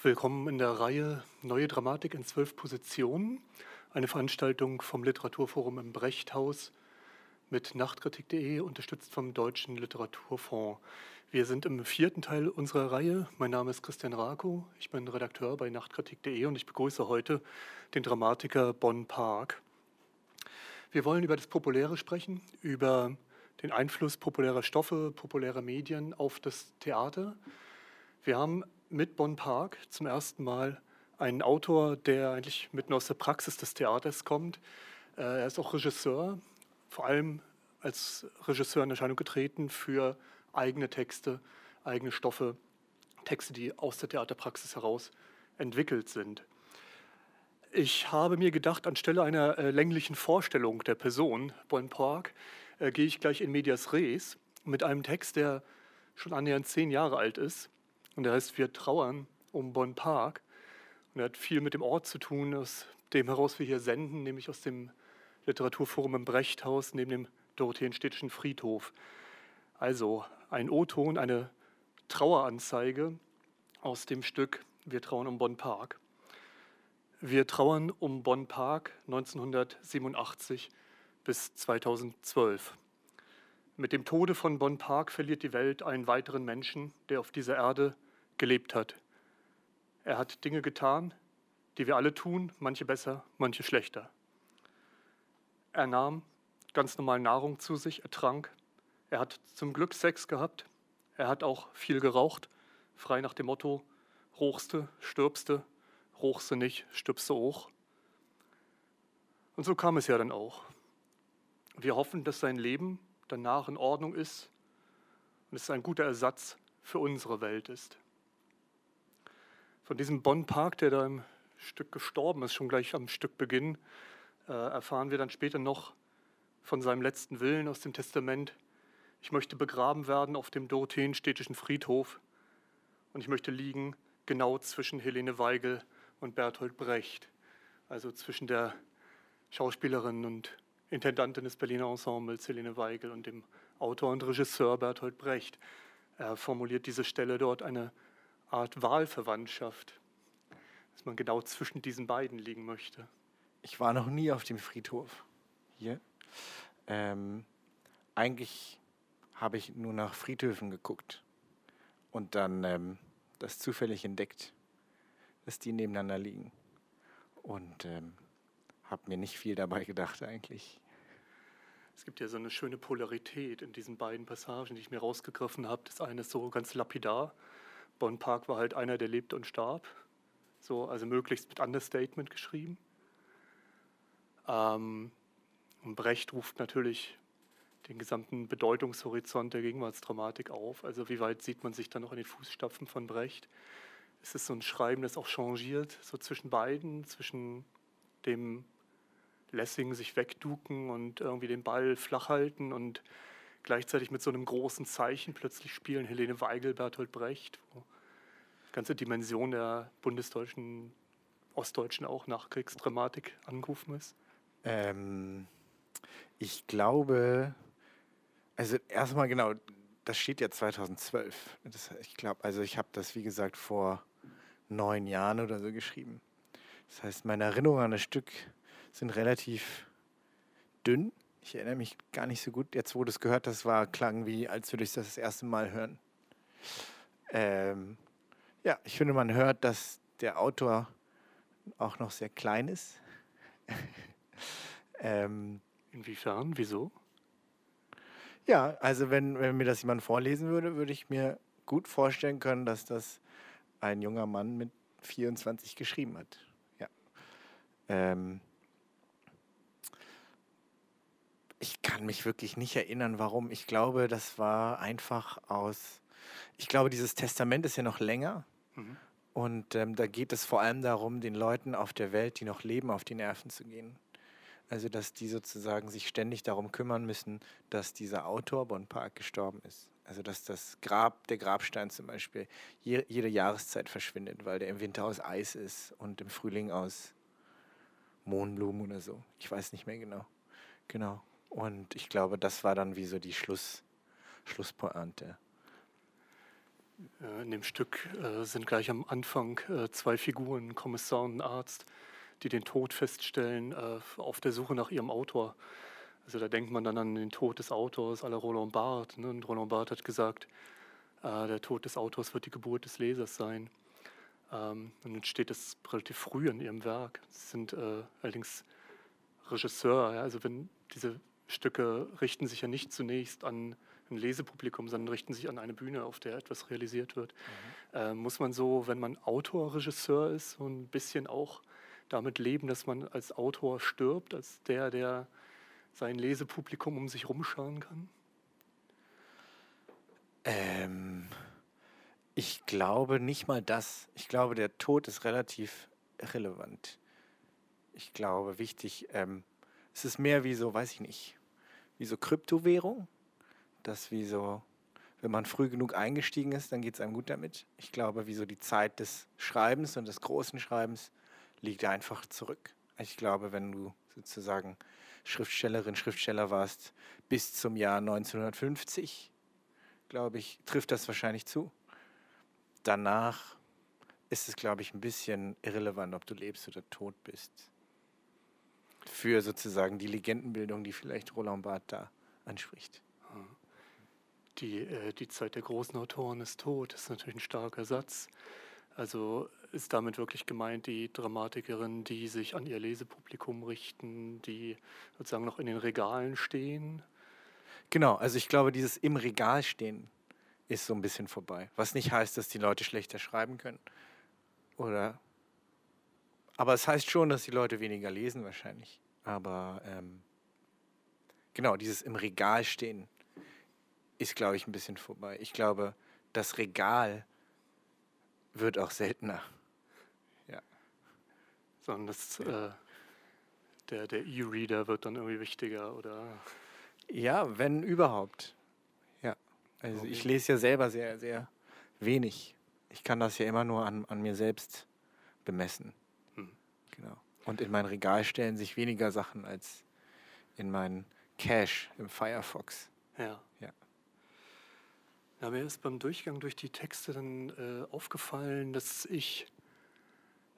Willkommen in der Reihe Neue Dramatik in zwölf Positionen, eine Veranstaltung vom Literaturforum im Brechthaus mit Nachtkritik.de, unterstützt vom Deutschen Literaturfonds. Wir sind im vierten Teil unserer Reihe. Mein Name ist Christian Rako, ich bin Redakteur bei Nachtkritik.de und ich begrüße heute den Dramatiker Bon Park. Wir wollen über das Populäre sprechen, über den Einfluss populärer Stoffe, populärer Medien auf das Theater. Wir haben mit Bon Park zum ersten Mal einen Autor, der eigentlich mitten aus der Praxis des Theaters kommt. Äh, er ist auch Regisseur, vor allem als Regisseur in Erscheinung getreten für eigene Texte, eigene Stoffe, Texte, die aus der Theaterpraxis heraus entwickelt sind. Ich habe mir gedacht, anstelle einer äh, länglichen Vorstellung der Person Bon Park äh, gehe ich gleich in Medias Res mit einem Text, der schon annähernd zehn Jahre alt ist und der heißt Wir trauern um Bonn Park. Und er hat viel mit dem Ort zu tun, aus dem heraus wir hier senden, nämlich aus dem Literaturforum im Brechthaus neben dem Dorotheenstädtischen Friedhof. Also ein O-Ton, eine Traueranzeige aus dem Stück Wir trauern um Bonn Park. Wir trauern um Bonn Park 1987 bis 2012. Mit dem Tode von Bonn Park verliert die Welt einen weiteren Menschen, der auf dieser Erde gelebt hat. Er hat Dinge getan, die wir alle tun, manche besser, manche schlechter. Er nahm ganz normal Nahrung zu sich, er trank, er hat zum Glück Sex gehabt, er hat auch viel geraucht, frei nach dem Motto, rochste, stirbste, rochste nicht, stirbste auch. Und so kam es ja dann auch. Wir hoffen, dass sein Leben danach in Ordnung ist und es ein guter Ersatz für unsere Welt ist. Von diesem Bonn Park, der da im Stück gestorben ist, schon gleich am Stückbeginn, äh, erfahren wir dann später noch von seinem letzten Willen aus dem Testament. Ich möchte begraben werden auf dem Dorotheenstädtischen Friedhof und ich möchte liegen genau zwischen Helene Weigel und Bertolt Brecht, also zwischen der Schauspielerin und Intendantin des Berliner Ensembles Helene Weigel und dem Autor und Regisseur Bertolt Brecht. Er formuliert diese Stelle dort eine Art Wahlverwandtschaft, dass man genau zwischen diesen beiden liegen möchte. Ich war noch nie auf dem Friedhof hier. Ähm, eigentlich habe ich nur nach Friedhöfen geguckt und dann ähm, das zufällig entdeckt, dass die nebeneinander liegen. Und ähm, habe mir nicht viel dabei gedacht eigentlich. Es gibt ja so eine schöne Polarität in diesen beiden Passagen, die ich mir rausgegriffen habe. Das eine ist so ganz lapidar, Bon Park war halt einer, der lebte und starb. So, also möglichst mit Understatement geschrieben. Ähm, und Brecht ruft natürlich den gesamten Bedeutungshorizont der Gegenwartsdramatik auf. Also wie weit sieht man sich dann noch in den Fußstapfen von Brecht? Es ist so ein Schreiben, das auch changiert, so zwischen beiden, zwischen dem Lessing sich wegduken und irgendwie den Ball flach halten und gleichzeitig mit so einem großen Zeichen plötzlich spielen Helene Weigel, Bertolt Brecht, wo die ganze Dimension der bundesdeutschen, ostdeutschen auch Nachkriegsdramatik angerufen ist? Ähm, ich glaube, also erstmal genau, das steht ja 2012. Das, ich glaube, also ich habe das wie gesagt vor neun Jahren oder so geschrieben. Das heißt, meine Erinnerungen an das Stück sind relativ dünn. Ich erinnere mich gar nicht so gut. Jetzt, wo du es gehört hast, war klang wie, als würde ich das das erste Mal hören. Ähm, ja, ich finde, man hört, dass der Autor auch noch sehr klein ist. ähm, Inwiefern? Wieso? Ja, also wenn, wenn mir das jemand vorlesen würde, würde ich mir gut vorstellen können, dass das ein junger Mann mit 24 geschrieben hat. Ja. Ähm, ich kann mich wirklich nicht erinnern, warum. Ich glaube, das war einfach aus. Ich glaube, dieses Testament ist ja noch länger. Mhm. Und ähm, da geht es vor allem darum, den Leuten auf der Welt, die noch leben, auf die Nerven zu gehen. Also, dass die sozusagen sich ständig darum kümmern müssen, dass dieser Autor Bon Park gestorben ist. Also, dass das Grab, der Grabstein zum Beispiel, je, jede Jahreszeit verschwindet, weil der im Winter aus Eis ist und im Frühling aus Mohnblumen oder so. Ich weiß nicht mehr genau. Genau. Und ich glaube, das war dann wie so die Schluss, Schlusspointe. Äh, in dem Stück äh, sind gleich am Anfang äh, zwei Figuren, ein Kommissar und ein Arzt, die den Tod feststellen auf der Suche nach ihrem Autor. Also da denkt man dann an den Tod des Autors, à la Roland Barthes. Ne? Und Roland Barthes hat gesagt, der Tod des Autors wird die Geburt des Lesers sein. Ähm, und dann steht das relativ früh in ihrem Werk. Sie sind allerdings Regisseur. Also wenn diese Stücke richten sich ja nicht zunächst an ein Lesepublikum, sondern richten sich an eine Bühne, auf der etwas realisiert wird. Mhm. Äh, muss man so, wenn man Autor, Regisseur ist, so ein bisschen auch damit leben, dass man als Autor stirbt, als der, der sein Lesepublikum um sich rumschauen kann? Ähm, ich glaube nicht mal das. Ich glaube, der Tod ist relativ irrelevant. Ich glaube, wichtig, ähm, es ist mehr wie so, weiß ich nicht, wie so Kryptowährung dass wie so, wenn man früh genug eingestiegen ist, dann geht es einem gut damit. Ich glaube, wie so die Zeit des Schreibens und des großen Schreibens liegt einfach zurück. Ich glaube, wenn du sozusagen Schriftstellerin, Schriftsteller warst bis zum Jahr 1950, glaube ich, trifft das wahrscheinlich zu. Danach ist es, glaube ich, ein bisschen irrelevant, ob du lebst oder tot bist. Für sozusagen die Legendenbildung, die vielleicht Roland Barthes da anspricht. Die, äh, die Zeit der großen Autoren ist tot, das ist natürlich ein starker Satz. Also ist damit wirklich gemeint die Dramatikerinnen, die sich an ihr Lesepublikum richten, die sozusagen noch in den Regalen stehen? Genau, also ich glaube, dieses im Regal stehen ist so ein bisschen vorbei. Was nicht heißt, dass die Leute schlechter schreiben können. Oder. Aber es heißt schon, dass die Leute weniger lesen wahrscheinlich. Aber ähm, genau, dieses im Regal stehen ist, glaube ich, ein bisschen vorbei. Ich glaube, das Regal wird auch seltener. Ja. Sondern das, äh, der, der E-Reader wird dann irgendwie wichtiger, oder? Ja, wenn überhaupt. Ja. Also okay. ich lese ja selber sehr, sehr wenig. Ich kann das ja immer nur an, an mir selbst bemessen. Und in mein Regal stellen sich weniger Sachen als in meinen Cache im Firefox. Ja. Ja. Ja, mir ist beim Durchgang durch die Texte dann äh, aufgefallen, dass ich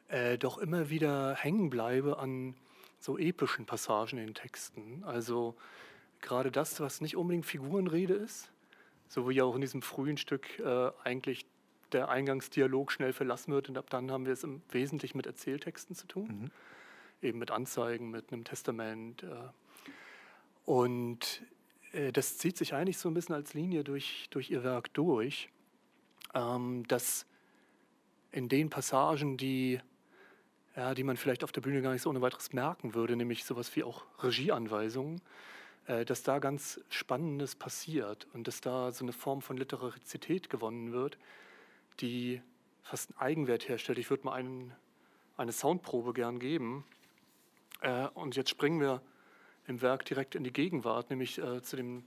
äh, doch immer wieder hängen bleibe an so epischen Passagen in den Texten. Also gerade das, was nicht unbedingt Figurenrede ist, so wie ja auch in diesem frühen Stück äh, eigentlich der Eingangsdialog schnell verlassen wird und ab dann haben wir es im Wesentlichen mit Erzähltexten zu tun, mhm. eben mit Anzeigen, mit einem Testament. Äh. Und äh, das zieht sich eigentlich so ein bisschen als Linie durch, durch ihr Werk durch, ähm, dass in den Passagen, die, ja, die man vielleicht auf der Bühne gar nicht so ohne weiteres merken würde, nämlich sowas wie auch Regieanweisungen, äh, dass da ganz Spannendes passiert und dass da so eine Form von Literarizität gewonnen wird, die fast einen Eigenwert herstellt. Ich würde mal einen, eine Soundprobe gern geben. Äh, und jetzt springen wir im Werk direkt in die Gegenwart, nämlich äh, zu dem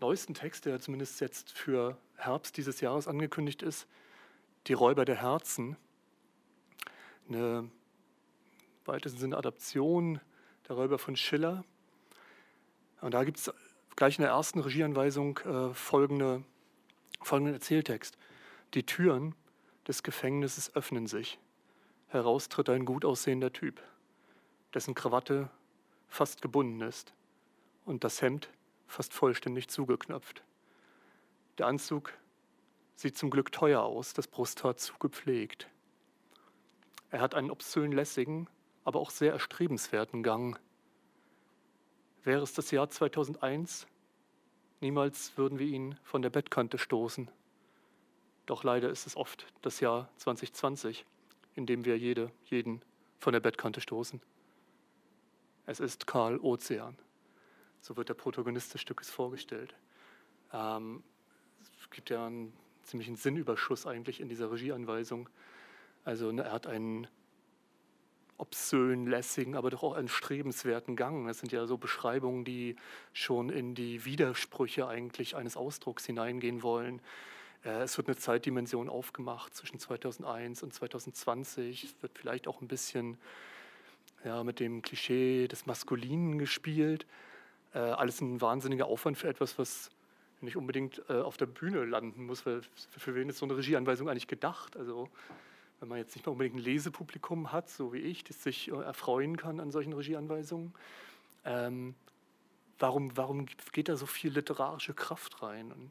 neuesten Text, der zumindest jetzt für Herbst dieses Jahres angekündigt ist, Die Räuber der Herzen. Eine weitesten Sinne Adaption der Räuber von Schiller. Und da gibt es gleich in der ersten Regieanweisung äh, folgende, folgenden Erzähltext. Die Türen des Gefängnisses öffnen sich. Heraus tritt ein gut aussehender Typ, dessen Krawatte fast gebunden ist und das Hemd fast vollständig zugeknöpft. Der Anzug sieht zum Glück teuer aus, das Brusthaar zugepflegt. Er hat einen obszön lässigen, aber auch sehr erstrebenswerten Gang. Wäre es das Jahr 2001, niemals würden wir ihn von der Bettkante stoßen. Doch leider ist es oft das Jahr 2020, in dem wir jede, jeden von der Bettkante stoßen. Es ist Karl Ozean. So wird der Protagonist des Stückes vorgestellt. Ähm, es gibt ja einen ziemlichen Sinnüberschuss eigentlich in dieser Regieanweisung. Also ne, er hat einen obszön, lässigen, aber doch auch einen strebenswerten Gang. Das sind ja so Beschreibungen, die schon in die Widersprüche eigentlich eines Ausdrucks hineingehen wollen. Äh, es wird eine Zeitdimension aufgemacht zwischen 2001 und 2020. Es wird vielleicht auch ein bisschen ja, mit dem Klischee des Maskulinen gespielt. Äh, alles ein wahnsinniger Aufwand für etwas, was nicht unbedingt äh, auf der Bühne landen muss, weil für wen ist so eine Regieanweisung eigentlich gedacht? Also wenn man jetzt nicht mal unbedingt ein Lesepublikum hat, so wie ich, das sich äh, erfreuen kann an solchen Regieanweisungen, ähm, warum, warum geht da so viel literarische Kraft rein? Und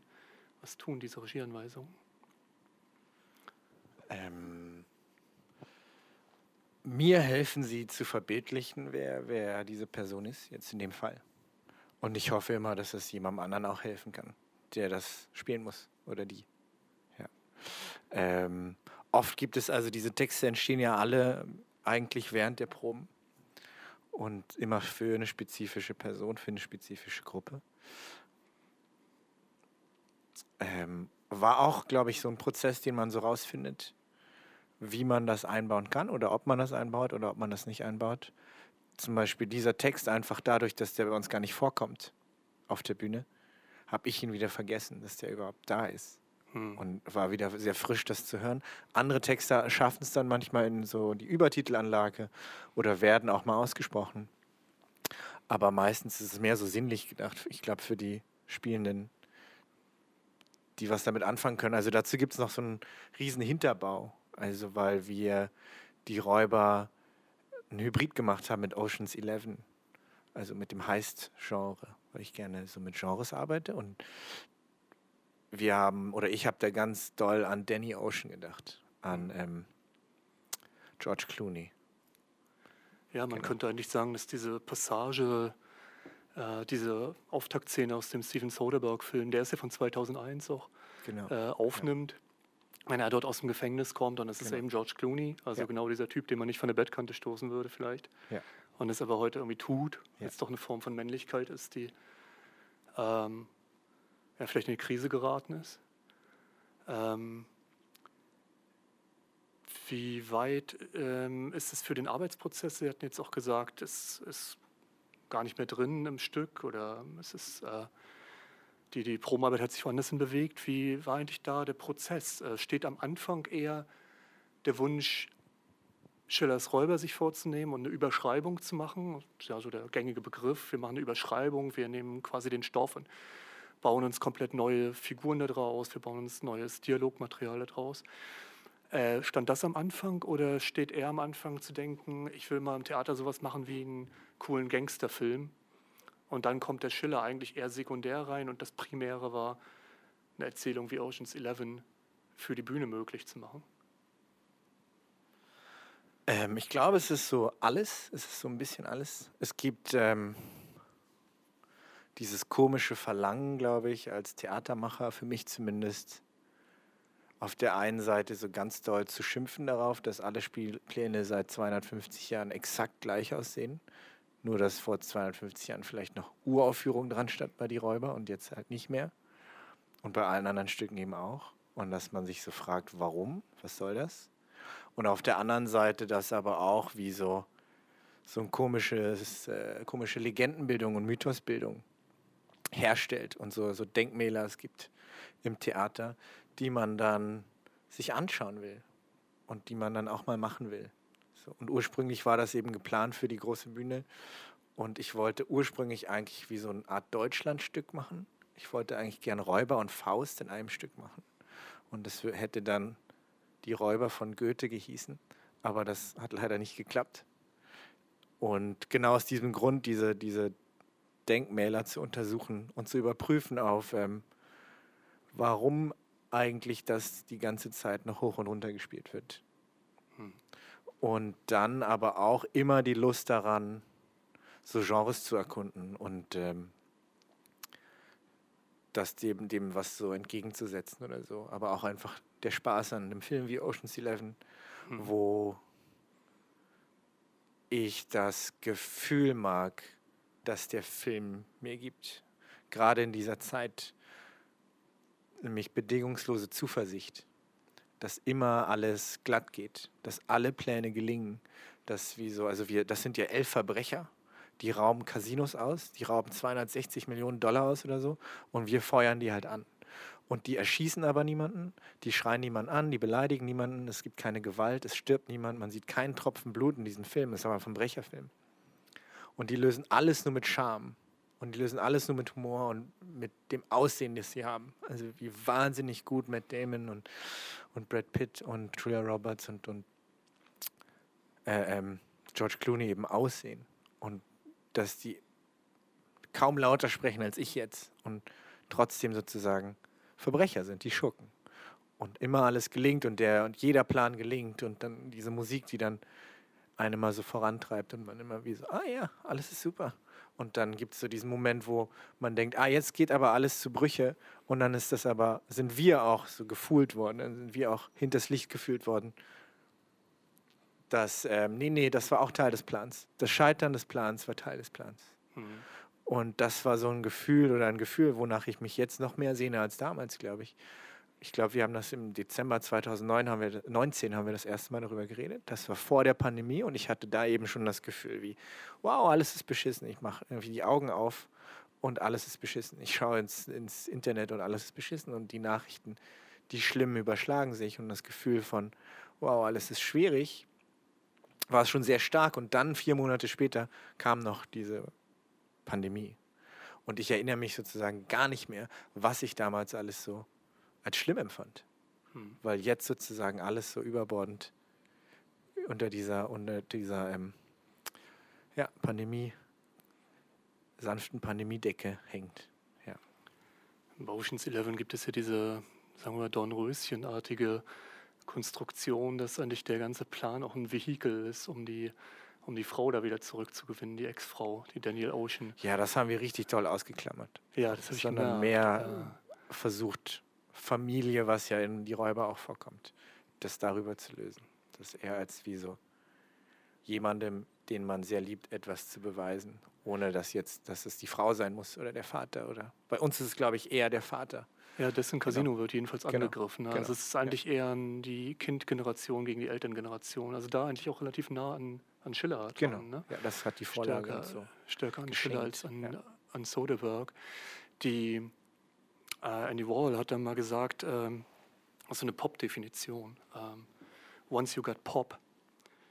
was tun diese Regieanweisungen? Ähm, mir helfen sie zu verbildlichen, wer, wer diese Person ist, jetzt in dem Fall. Und ich hoffe immer, dass es jemandem anderen auch helfen kann, der das spielen muss oder die. Ja. Ähm, oft gibt es also diese Texte entstehen ja alle eigentlich während der Proben und immer für eine spezifische Person, für eine spezifische Gruppe. Ähm, war auch, glaube ich, so ein Prozess, den man so rausfindet, wie man das einbauen kann oder ob man das einbaut oder ob man das nicht einbaut zum Beispiel dieser Text einfach dadurch, dass der bei uns gar nicht vorkommt auf der Bühne, habe ich ihn wieder vergessen, dass der überhaupt da ist. Hm. Und war wieder sehr frisch, das zu hören. Andere Texte schaffen es dann manchmal in so die Übertitelanlage oder werden auch mal ausgesprochen. Aber meistens ist es mehr so sinnlich gedacht, ich glaube, für die Spielenden, die was damit anfangen können. Also dazu gibt es noch so einen riesen Hinterbau. Also weil wir die Räuber ein Hybrid gemacht haben mit Oceans 11, also mit dem Heist-Genre, weil ich gerne so mit Genres arbeite und wir haben, oder ich habe da ganz doll an Danny Ocean gedacht, an ähm, George Clooney. Ja, man genau. könnte eigentlich sagen, dass diese Passage, äh, diese Auftaktszene aus dem Steven Soderbergh-Film, der ist ja von 2001 auch, genau. äh, aufnimmt. Ja wenn er dort aus dem Gefängnis kommt, dann ist genau. es eben George Clooney, also ja. genau dieser Typ, den man nicht von der Bettkante stoßen würde vielleicht. Ja. Und es aber heute irgendwie tut, ja. jetzt doch eine Form von Männlichkeit ist, die ähm, ja, vielleicht in die Krise geraten ist. Ähm, wie weit ähm, ist es für den Arbeitsprozess? Sie hatten jetzt auch gesagt, es ist gar nicht mehr drin im Stück oder es ist äh, die, die Probenarbeit hat sich woanders hin bewegt. Wie war eigentlich da der Prozess? Äh, steht am Anfang eher der Wunsch, Schillers Räuber sich vorzunehmen und eine Überschreibung zu machen? Ja, so der gängige Begriff. Wir machen eine Überschreibung, wir nehmen quasi den Stoff und bauen uns komplett neue Figuren daraus, wir bauen uns neues Dialogmaterial daraus. Äh, stand das am Anfang oder steht eher am Anfang zu denken, ich will mal im Theater sowas machen wie einen coolen Gangsterfilm und dann kommt der Schiller eigentlich eher sekundär rein und das Primäre war, eine Erzählung wie Oceans 11 für die Bühne möglich zu machen. Ähm, ich glaube, es ist so alles. Es ist so ein bisschen alles. Es gibt ähm, dieses komische Verlangen, glaube ich, als Theatermacher, für mich zumindest, auf der einen Seite so ganz doll zu schimpfen darauf, dass alle Spielpläne seit 250 Jahren exakt gleich aussehen. Nur, dass vor 250 Jahren vielleicht noch Uraufführung dran stand bei Die Räuber und jetzt halt nicht mehr. Und bei allen anderen Stücken eben auch. Und dass man sich so fragt, warum? Was soll das? Und auf der anderen Seite das aber auch wie so, so ein komisches, äh, komische Legendenbildung und Mythosbildung herstellt und so, so Denkmäler es gibt im Theater, die man dann sich anschauen will und die man dann auch mal machen will. So, und ursprünglich war das eben geplant für die große Bühne. Und ich wollte ursprünglich eigentlich wie so eine Art Deutschlandstück machen. Ich wollte eigentlich gern Räuber und Faust in einem Stück machen. Und das hätte dann die Räuber von Goethe gehießen. Aber das hat leider nicht geklappt. Und genau aus diesem Grund, diese, diese Denkmäler zu untersuchen und zu überprüfen auf, ähm, warum eigentlich das die ganze Zeit noch hoch und runter gespielt wird. Und dann aber auch immer die Lust daran, so Genres zu erkunden und ähm, das dem, dem was so entgegenzusetzen oder so. Aber auch einfach der Spaß an einem Film wie Ocean's Eleven, mhm. wo ich das Gefühl mag, dass der Film mir gibt. Gerade in dieser Zeit, nämlich bedingungslose Zuversicht dass immer alles glatt geht, dass alle Pläne gelingen, dass wie so, also wir, das sind ja elf Verbrecher, die rauben Casinos aus, die rauben 260 Millionen Dollar aus oder so und wir feuern die halt an. Und die erschießen aber niemanden, die schreien niemanden an, die beleidigen niemanden, es gibt keine Gewalt, es stirbt niemand, man sieht keinen Tropfen Blut in diesem Film, das ist aber ein Verbrecherfilm. Und die lösen alles nur mit Charme Und die lösen alles nur mit Humor und mit dem Aussehen, das sie haben. Also wie wahnsinnig gut Matt Damon und, und Brad Pitt und Julia Roberts und, und äh, ähm, George Clooney eben aussehen. Und dass die kaum lauter sprechen als ich jetzt und trotzdem sozusagen Verbrecher sind, die Schurken. Und immer alles gelingt und der und jeder Plan gelingt und dann diese Musik, die dann einen mal so vorantreibt und man immer wie so, ah ja, alles ist super. Und dann gibt es so diesen Moment, wo man denkt, ah, jetzt geht aber alles zu Brüche. Und dann ist das aber, sind wir auch so gefühlt worden, dann sind wir auch hinters Licht gefühlt worden. Dass, ähm, nee, nee, das war auch Teil des Plans. Das Scheitern des Plans war Teil des Plans. Mhm. Und das war so ein Gefühl oder ein Gefühl, wonach ich mich jetzt noch mehr sehne als damals, glaube ich ich glaube, wir haben das im Dezember 2009, haben wir, 19 haben wir das erste Mal darüber geredet. Das war vor der Pandemie und ich hatte da eben schon das Gefühl wie, wow, alles ist beschissen. Ich mache irgendwie die Augen auf und alles ist beschissen. Ich schaue ins, ins Internet und alles ist beschissen und die Nachrichten, die schlimmen, überschlagen sich und das Gefühl von, wow, alles ist schwierig, war es schon sehr stark und dann vier Monate später kam noch diese Pandemie. Und ich erinnere mich sozusagen gar nicht mehr, was ich damals alles so als schlimm empfand. Hm. Weil jetzt sozusagen alles so überbordend unter dieser, unter dieser ähm, ja, Pandemie, sanften Pandemiedecke hängt. Ja. Bei Oceans 11 gibt es ja diese, sagen wir, Dornröschenartige Konstruktion, dass eigentlich der ganze Plan auch ein Vehikel ist, um die um die Frau da wieder zurückzugewinnen, die Ex-Frau, die Daniel Ocean. Ja, das haben wir richtig toll ausgeklammert. Ja, das habe ich Sondern mehr ja. versucht, Familie, was ja in die Räuber auch vorkommt, das darüber zu lösen. Das er als wie so jemandem, den man sehr liebt, etwas zu beweisen, ohne dass jetzt, dass es die Frau sein muss oder der Vater oder bei uns ist es, glaube ich, eher der Vater. Ja, dessen Casino genau. wird jedenfalls genau. angegriffen. Ne? Also genau. es ist eigentlich ja. eher die Kindgeneration gegen die Elterngeneration. Also da eigentlich auch relativ nah an, an Schiller Genau. Dran, ne? Ja, das hat die Vorlage stärker, so stärker an Schiller als an, ja. an Soderbergh. Die Uh, Andy Warhol hat dann mal gesagt, ähm, also eine Pop-Definition. Ähm, once you got pop,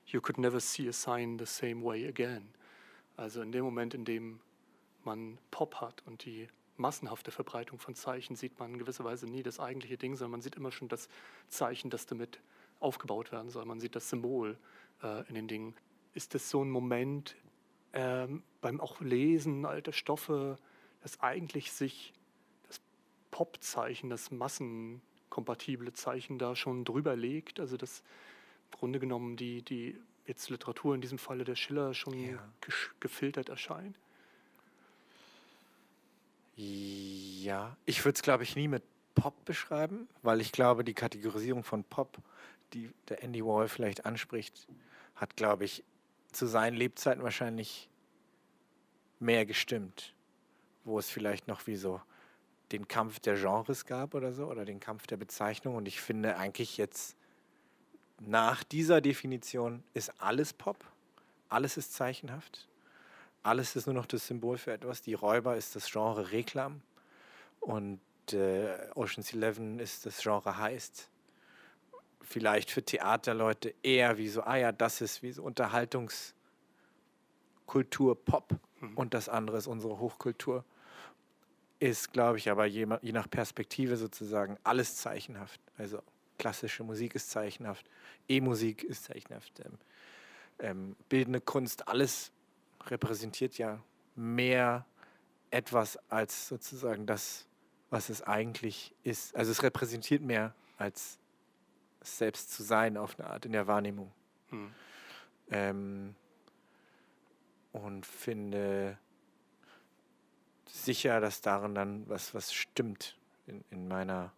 you could never see a sign the same way again. Also in dem Moment, in dem man Pop hat und die massenhafte Verbreitung von Zeichen, sieht man in gewisser Weise nie das eigentliche Ding, sondern man sieht immer schon das Zeichen, das damit aufgebaut werden soll. Man sieht das Symbol äh, in den Dingen. Ist das so ein Moment ähm, beim auch Lesen alter Stoffe, das eigentlich sich Pop-Zeichen, das massenkompatible Zeichen da schon drüber legt. Also dass im Grunde genommen die, die jetzt Literatur, in diesem Falle der Schiller, schon ja. gefiltert erscheint. Ja, ich würde es, glaube ich, nie mit Pop beschreiben, weil ich glaube, die Kategorisierung von Pop, die der Andy Wall vielleicht anspricht, hat, glaube ich, zu seinen Lebzeiten wahrscheinlich mehr gestimmt, wo es vielleicht noch wie so den Kampf der Genres gab oder so, oder den Kampf der Bezeichnung. Und ich finde eigentlich jetzt nach dieser Definition ist alles Pop, alles ist zeichenhaft, alles ist nur noch das Symbol für etwas. Die Räuber ist das Genre Reklam und äh, Ocean's Eleven ist das Genre Heist. Vielleicht für Theaterleute eher wie so, ah ja, das ist wie so Unterhaltungskultur Pop mhm. und das andere ist unsere Hochkultur ist, glaube ich, aber je, je, nach Perspektive sozusagen alles zeichenhaft. Also klassische Musik ist zeichenhaft, E-Musik ist zeichenhaft, ähm, ähm, bildende Kunst, alles repräsentiert ja mehr etwas als sozusagen das, was es eigentlich ist. Also es repräsentiert mehr als selbst zu sein auf eine Art in der Wahrnehmung. Hm. Ähm, und finde sicher, dass darin dann was, was stimmt in, in meiner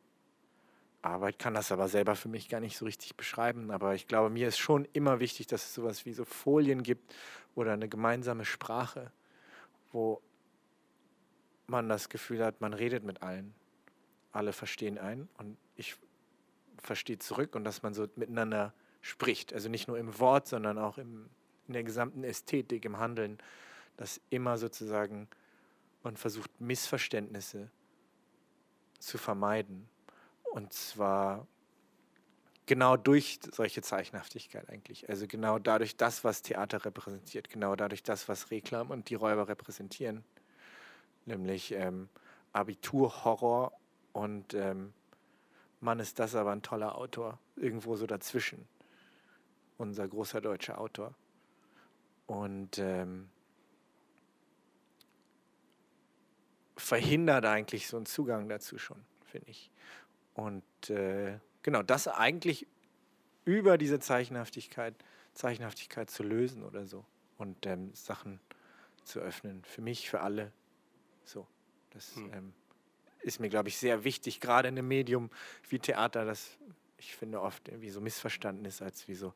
Arbeit. Kann das aber selber für mich gar nicht so richtig beschreiben. Aber ich glaube, mir ist schon immer wichtig, dass es sowas wie so Folien gibt oder eine gemeinsame Sprache, wo man das Gefühl hat, man redet mit allen. Alle verstehen einen und ich verstehe zurück und dass man so miteinander spricht. Also nicht nur im Wort, sondern auch im, in der gesamten Ästhetik, im Handeln, dass immer sozusagen und versucht Missverständnisse zu vermeiden. Und zwar genau durch solche Zeichenhaftigkeit eigentlich. Also genau dadurch das, was Theater repräsentiert, genau dadurch das, was Reklam und die Räuber repräsentieren, nämlich ähm, Abiturhorror und ähm, Mann, ist das aber ein toller Autor, irgendwo so dazwischen. Unser großer deutscher Autor. Und ähm, verhindert eigentlich so einen Zugang dazu schon, finde ich. Und äh, genau, das eigentlich über diese Zeichenhaftigkeit, Zeichenhaftigkeit zu lösen oder so und ähm, Sachen zu öffnen. Für mich, für alle. So. Das hm. ähm, ist mir, glaube ich, sehr wichtig, gerade in einem Medium wie Theater, das ich finde oft irgendwie so missverstanden ist als wie so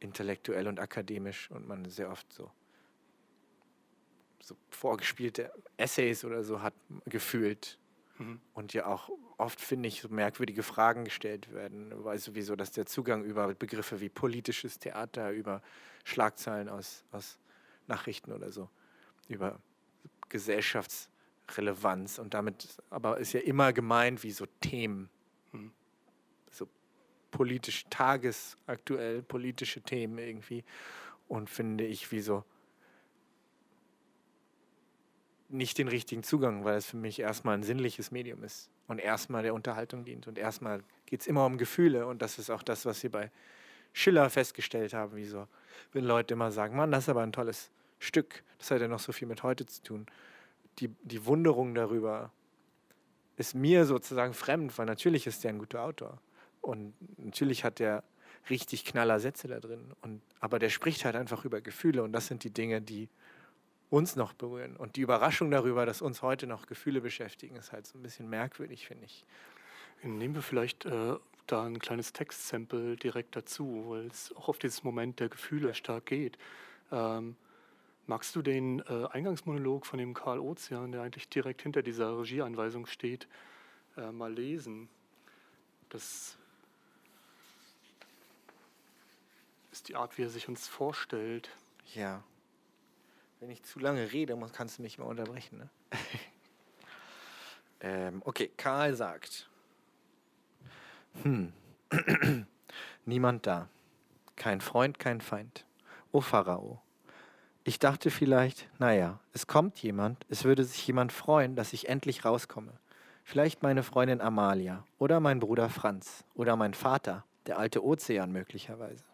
intellektuell und akademisch und man sehr oft so so vorgespielte Essays oder so hat gefühlt. Mhm. Und ja auch oft, finde ich, so merkwürdige Fragen gestellt werden, weil sowieso, dass der Zugang über Begriffe wie politisches Theater, über Schlagzeilen aus, aus Nachrichten oder so, über Gesellschaftsrelevanz und damit, aber ist ja immer gemeint wie so Themen, mhm. so politisch, tagesaktuell politische Themen irgendwie und finde ich wie so, nicht den richtigen Zugang, weil es für mich erstmal ein sinnliches Medium ist und erstmal der Unterhaltung dient. Und erstmal geht es immer um Gefühle und das ist auch das, was sie bei Schiller festgestellt haben, wie so, wenn Leute immer sagen, Mann, das ist aber ein tolles Stück, das hat ja noch so viel mit heute zu tun. Die, die Wunderung darüber ist mir sozusagen fremd, weil natürlich ist der ein guter Autor und natürlich hat der richtig knaller Sätze da drin. Und, aber der spricht halt einfach über Gefühle und das sind die Dinge, die uns noch berühren. Und die Überraschung darüber, dass uns heute noch Gefühle beschäftigen, ist halt so ein bisschen merkwürdig, finde ich. Nehmen wir vielleicht äh, da ein kleines Textsample direkt dazu, weil es auch auf dieses Moment der Gefühle stark geht. Ähm, magst du den äh, Eingangsmonolog von dem Karl Ozean, der eigentlich direkt hinter dieser Regieanweisung steht, äh, mal lesen? Das ist die Art, wie er sich uns vorstellt. Ja. Wenn ich zu lange rede, kannst du mich mal unterbrechen. Ne? ähm, okay, Karl sagt. Hm. Niemand da. Kein Freund, kein Feind. O Pharao. Ich dachte vielleicht, naja, es kommt jemand, es würde sich jemand freuen, dass ich endlich rauskomme. Vielleicht meine Freundin Amalia oder mein Bruder Franz oder mein Vater, der alte Ozean möglicherweise.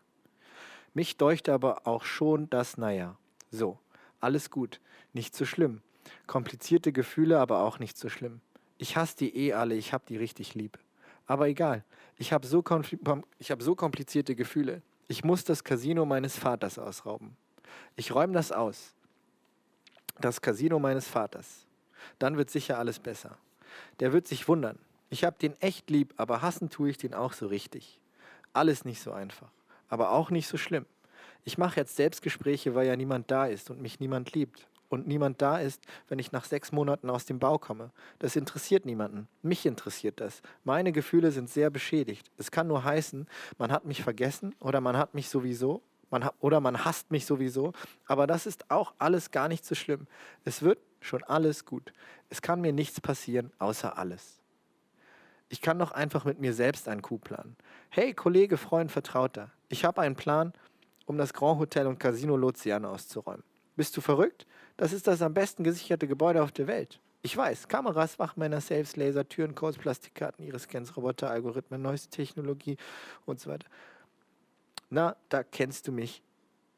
Mich deuchte aber auch schon das, naja, so, alles gut, nicht so schlimm. Komplizierte Gefühle, aber auch nicht so schlimm. Ich hasse die eh alle, ich hab die richtig lieb. Aber egal, ich habe so, hab so komplizierte Gefühle. Ich muss das Casino meines Vaters ausrauben. Ich räume das aus. Das Casino meines Vaters. Dann wird sicher alles besser. Der wird sich wundern. Ich hab den echt lieb, aber hassen tue ich den auch so richtig. Alles nicht so einfach, aber auch nicht so schlimm. Ich mache jetzt Selbstgespräche, weil ja niemand da ist und mich niemand liebt. Und niemand da ist, wenn ich nach sechs Monaten aus dem Bau komme. Das interessiert niemanden. Mich interessiert das. Meine Gefühle sind sehr beschädigt. Es kann nur heißen, man hat mich vergessen oder man hat mich sowieso man oder man hasst mich sowieso. Aber das ist auch alles gar nicht so schlimm. Es wird schon alles gut. Es kann mir nichts passieren, außer alles. Ich kann doch einfach mit mir selbst einen Coup planen. Hey, Kollege, Freund, Vertrauter, ich habe einen Plan um das Grand Hotel und Casino Luciano auszuräumen. Bist du verrückt? Das ist das am besten gesicherte Gebäude auf der Welt. Ich weiß, Kameras, Wachmänner, Safes, Laser, Türen, Codes, Plastikkarten, Iris-Scans, Roboter, Algorithmen, neueste Technologie und so weiter. Na, da kennst du mich.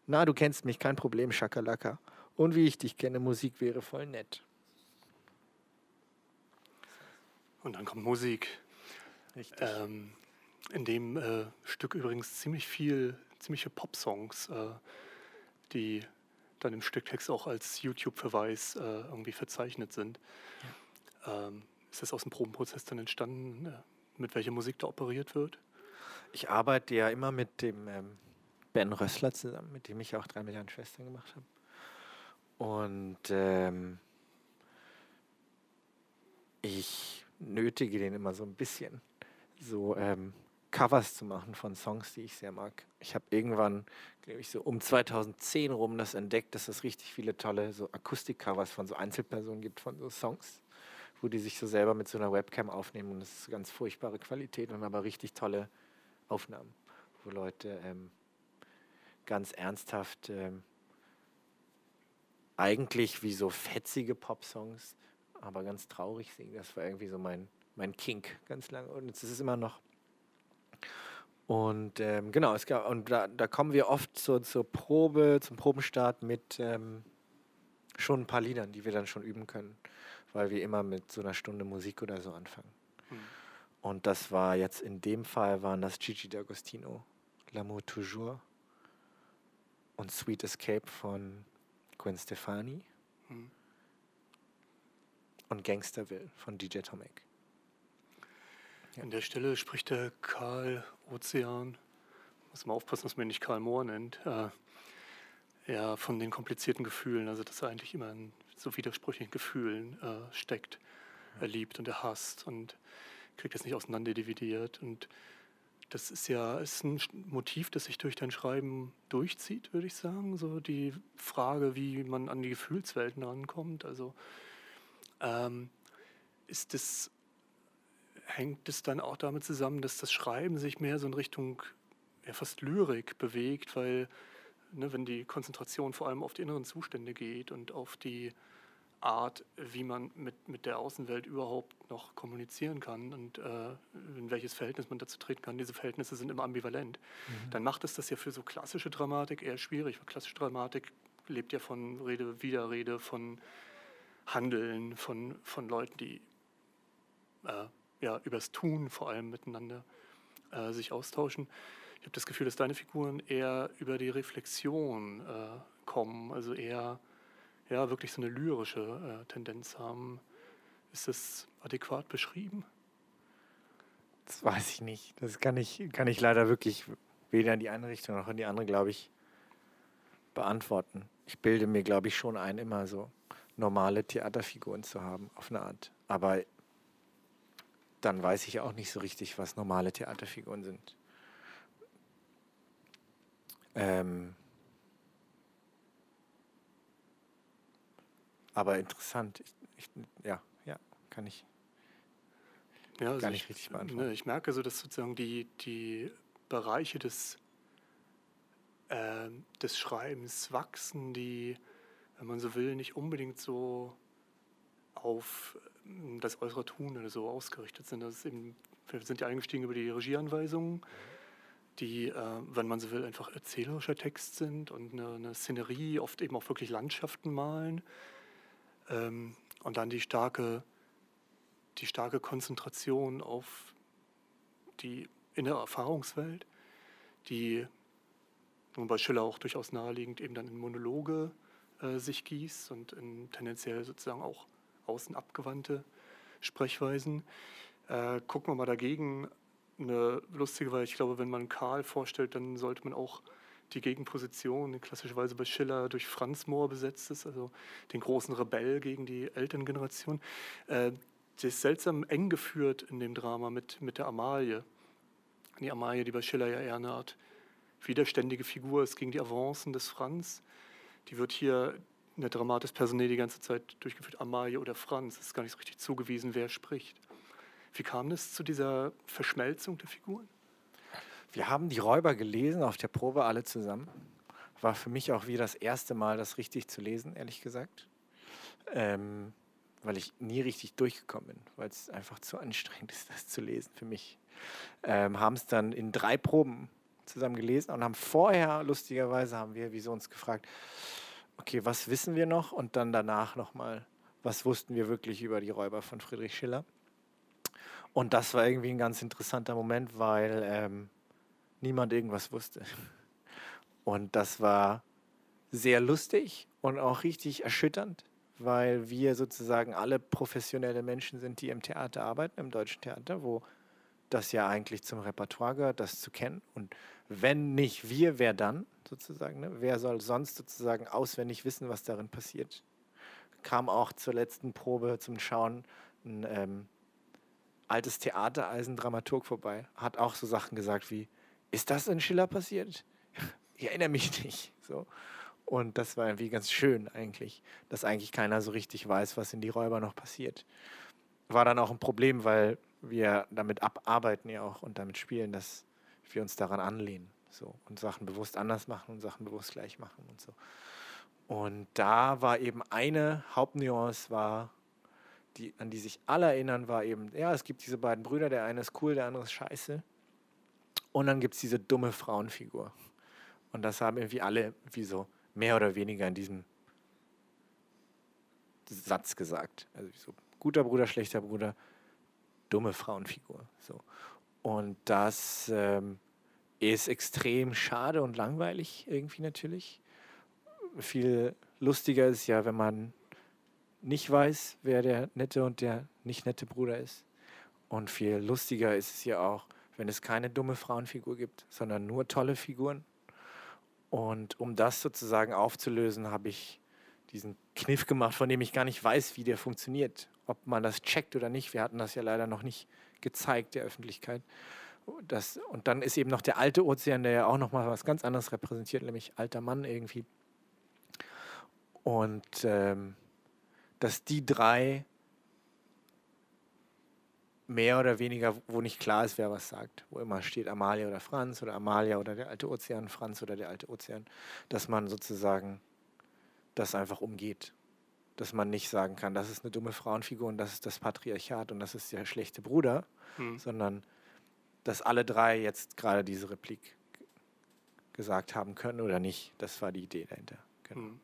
Na, du kennst mich, kein Problem, Schakalaka. Und wie ich dich kenne, Musik wäre voll nett. Und dann kommt Musik. Richtig. Ähm, in dem äh, Stück übrigens ziemlich viel ziemliche Pop-Songs, äh, die dann im Stücktext auch als YouTube-Verweis äh, irgendwie verzeichnet sind. Ja. Ähm, ist das aus dem Probenprozess dann entstanden, äh, mit welcher Musik da operiert wird? Ich arbeite ja immer mit dem ähm, Ben Rössler zusammen, mit dem ich auch drei Milliarden Schwestern gemacht habe. Und ähm, ich nötige den immer so ein bisschen. So, ähm, Covers zu machen von Songs, die ich sehr mag. Ich habe irgendwann, glaube ich, so um 2010 rum das entdeckt, dass es richtig viele tolle so Akustik-Covers von so Einzelpersonen gibt von so Songs, wo die sich so selber mit so einer Webcam aufnehmen und das ist ganz furchtbare Qualität und aber richtig tolle Aufnahmen, wo Leute ähm, ganz ernsthaft ähm, eigentlich wie so fetzige Popsongs, aber ganz traurig singen. Das war irgendwie so mein, mein Kink ganz lange und es ist immer noch. Und ähm, genau, es gab, und da, da kommen wir oft so, zur Probe, zum Probenstart mit ähm, schon ein paar Liedern, die wir dann schon üben können, weil wir immer mit so einer Stunde Musik oder so anfangen. Mhm. Und das war jetzt in dem Fall waren das Gigi D'Agostino, L'amour toujours und Sweet Escape von Gwen Stefani mhm. und Gangsterville von DJ Tomek. An der Stelle spricht der Karl Ozean, muss mal aufpassen, dass man ihn nicht Karl Mohr nennt, äh, ja, von den komplizierten Gefühlen, also dass er eigentlich immer in so widersprüchlichen Gefühlen äh, steckt. Er liebt und er hasst und kriegt es nicht auseinander dividiert. Und das ist ja ist ein Motiv, das sich durch dein Schreiben durchzieht, würde ich sagen. So die Frage, wie man an die Gefühlswelten rankommt. Also ähm, ist das, hängt es dann auch damit zusammen, dass das Schreiben sich mehr so in Richtung ja, fast Lyrik bewegt, weil ne, wenn die Konzentration vor allem auf die inneren Zustände geht und auf die Art, wie man mit, mit der Außenwelt überhaupt noch kommunizieren kann und äh, in welches Verhältnis man dazu treten kann. Diese Verhältnisse sind immer ambivalent. Mhm. Dann macht es das ja für so klassische Dramatik eher schwierig, weil klassische Dramatik lebt ja von Rede, Widerrede, von Handeln, von, von Leuten, die äh, ja, übers Tun vor allem miteinander äh, sich austauschen. Ich habe das Gefühl, dass deine Figuren eher über die Reflexion äh, kommen, also eher ja, wirklich so eine lyrische äh, Tendenz haben. Ist das adäquat beschrieben? Das weiß ich nicht. Das kann ich, kann ich leider wirklich weder in die eine Richtung noch in die andere, glaube ich, beantworten. Ich bilde mir, glaube ich, schon ein, immer so normale Theaterfiguren zu haben, auf eine Art. Aber dann weiß ich auch nicht so richtig, was normale Theaterfiguren sind. Ähm, aber interessant. Ich, ich, ja, ja, kann ich ja, also gar nicht ich, richtig beantworten. Ne, ich merke so, dass sozusagen die, die Bereiche des, äh, des Schreibens wachsen, die, wenn man so will, nicht unbedingt so auf das äußere Tun oder so ausgerichtet sind. Das eben, wir sind ja eingestiegen über die Regieanweisungen, die, äh, wenn man so will, einfach erzählerischer Text sind und eine, eine Szenerie, oft eben auch wirklich Landschaften malen ähm, und dann die starke, die starke Konzentration auf die innere Erfahrungswelt, die nun bei Schiller auch durchaus naheliegend eben dann in Monologe äh, sich gießt und in tendenziell sozusagen auch außen abgewandte Sprechweisen. Äh, gucken wir mal dagegen eine lustige, weil ich glaube, wenn man Karl vorstellt, dann sollte man auch die Gegenposition, die klassischerweise bei Schiller durch Franz Mohr besetzt ist, also den großen Rebell gegen die Elterngeneration. Äh, das ist seltsam eng geführt in dem Drama mit, mit der Amalie. Die Amalie, die bei Schiller ja eher eine Art widerständige Figur ist gegen die Avancen des Franz. Die wird hier in der Dramatis Personae die ganze Zeit durchgeführt, Amalie oder Franz. Es ist gar nicht so richtig zugewiesen, wer spricht. Wie kam es zu dieser Verschmelzung der Figuren? Wir haben die Räuber gelesen auf der Probe alle zusammen. War für mich auch wie das erste Mal, das richtig zu lesen, ehrlich gesagt. Ähm, weil ich nie richtig durchgekommen bin, weil es einfach zu anstrengend ist, das zu lesen für mich. Ähm, haben es dann in drei Proben zusammen gelesen und haben vorher, lustigerweise, haben wir uns gefragt, okay, was wissen wir noch? Und dann danach nochmal, was wussten wir wirklich über die Räuber von Friedrich Schiller? Und das war irgendwie ein ganz interessanter Moment, weil ähm, niemand irgendwas wusste. Und das war sehr lustig und auch richtig erschütternd, weil wir sozusagen alle professionelle Menschen sind, die im Theater arbeiten, im deutschen Theater, wo das ja eigentlich zum Repertoire gehört, das zu kennen. Und wenn nicht wir, wer dann sozusagen? Ne? Wer soll sonst sozusagen auswendig wissen, was darin passiert? Kam auch zur letzten Probe zum Schauen ein ähm, altes Theatereisen-Dramaturg vorbei, hat auch so Sachen gesagt wie, ist das in Schiller passiert? Ich erinnere mich nicht. So. Und das war irgendwie ganz schön eigentlich, dass eigentlich keiner so richtig weiß, was in die Räuber noch passiert. War dann auch ein Problem, weil wir damit abarbeiten ja auch und damit spielen, dass wir uns daran anlehnen. So, und Sachen bewusst anders machen und Sachen bewusst gleich machen und so. Und da war eben eine Hauptnuance, war, die, an die sich alle erinnern, war eben, ja, es gibt diese beiden Brüder, der eine ist cool, der andere ist scheiße. Und dann gibt es diese dumme Frauenfigur. Und das haben irgendwie alle wie so mehr oder weniger in diesem Satz gesagt. Also so guter Bruder, schlechter Bruder, dumme Frauenfigur. So. Und das ähm, ist extrem schade und langweilig irgendwie natürlich. Viel lustiger ist ja, wenn man nicht weiß, wer der nette und der nicht nette Bruder ist. Und viel lustiger ist es ja auch, wenn es keine dumme Frauenfigur gibt, sondern nur tolle Figuren. Und um das sozusagen aufzulösen, habe ich diesen Kniff gemacht, von dem ich gar nicht weiß, wie der funktioniert. Ob man das checkt oder nicht. Wir hatten das ja leider noch nicht gezeigt der Öffentlichkeit. Das, und dann ist eben noch der alte Ozean, der ja auch noch mal was ganz anderes repräsentiert, nämlich alter Mann irgendwie. Und ähm, dass die drei mehr oder weniger, wo nicht klar ist, wer was sagt, wo immer steht Amalia oder Franz oder Amalia oder der alte Ozean, Franz oder der alte Ozean, dass man sozusagen das einfach umgeht. Dass man nicht sagen kann, das ist eine dumme Frauenfigur und das ist das Patriarchat und das ist der schlechte Bruder, hm. sondern dass alle drei jetzt gerade diese Replik gesagt haben können oder nicht. Das war die Idee dahinter. Genau. Hm.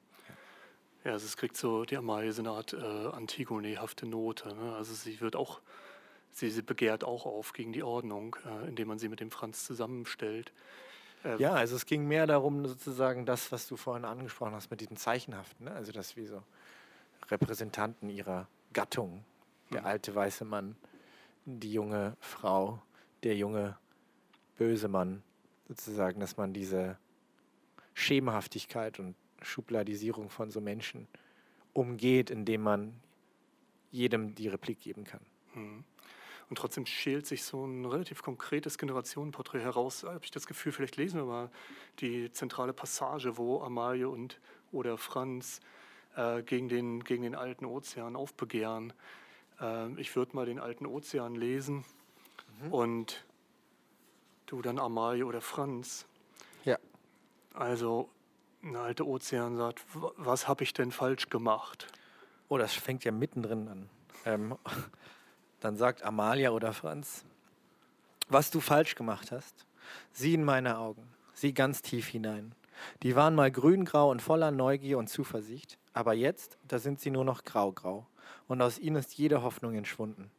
Ja. also es kriegt so, die Amalie so eine Art äh, Antigone-hafte Note. Ne? Also sie wird auch, sie, sie begehrt auch auf gegen die Ordnung, äh, indem man sie mit dem Franz zusammenstellt. Ähm ja, also es ging mehr darum, sozusagen das, was du vorhin angesprochen hast, mit diesem Zeichenhaften. Ne? Also dass wir so Repräsentanten ihrer Gattung, der mhm. alte weiße Mann, die junge Frau, der junge böse Mann, sozusagen, dass man diese Schemenhaftigkeit und Schubladisierung von so Menschen umgeht, indem man jedem die Replik geben kann. Mhm. Und trotzdem schält sich so ein relativ konkretes Generationenporträt heraus. Da habe ich das Gefühl, vielleicht lesen wir mal die zentrale Passage, wo Amalie und oder Franz äh, gegen, den, gegen den alten Ozean aufbegehren. Äh, ich würde mal den alten Ozean lesen mhm. und du dann Amalie oder Franz. Ja. Also, ein alter Ozean sagt, was habe ich denn falsch gemacht? Oh, das fängt ja mittendrin an. Ähm, dann sagt Amalia oder Franz, was du falsch gemacht hast, sieh in meine Augen, sieh ganz tief hinein. Die waren mal grün-grau und voller Neugier und Zuversicht, aber jetzt, da sind sie nur noch grau-grau. Und aus ihnen ist jede Hoffnung entschwunden.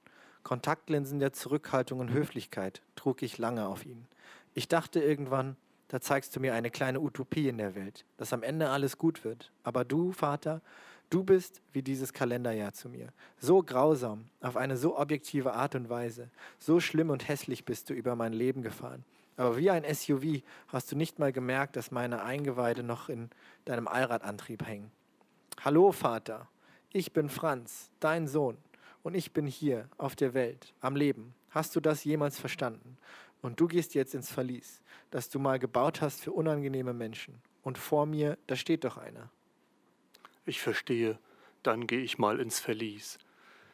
Kontaktlinsen der Zurückhaltung und Höflichkeit trug ich lange auf ihnen. Ich dachte irgendwann, da zeigst du mir eine kleine Utopie in der Welt, dass am Ende alles gut wird. Aber du, Vater, Du bist wie dieses Kalenderjahr zu mir. So grausam, auf eine so objektive Art und Weise. So schlimm und hässlich bist du über mein Leben gefahren. Aber wie ein SUV hast du nicht mal gemerkt, dass meine Eingeweide noch in deinem Allradantrieb hängen. Hallo, Vater. Ich bin Franz, dein Sohn. Und ich bin hier, auf der Welt, am Leben. Hast du das jemals verstanden? Und du gehst jetzt ins Verlies, das du mal gebaut hast für unangenehme Menschen. Und vor mir, da steht doch einer. Ich verstehe. Dann gehe ich mal ins Verlies.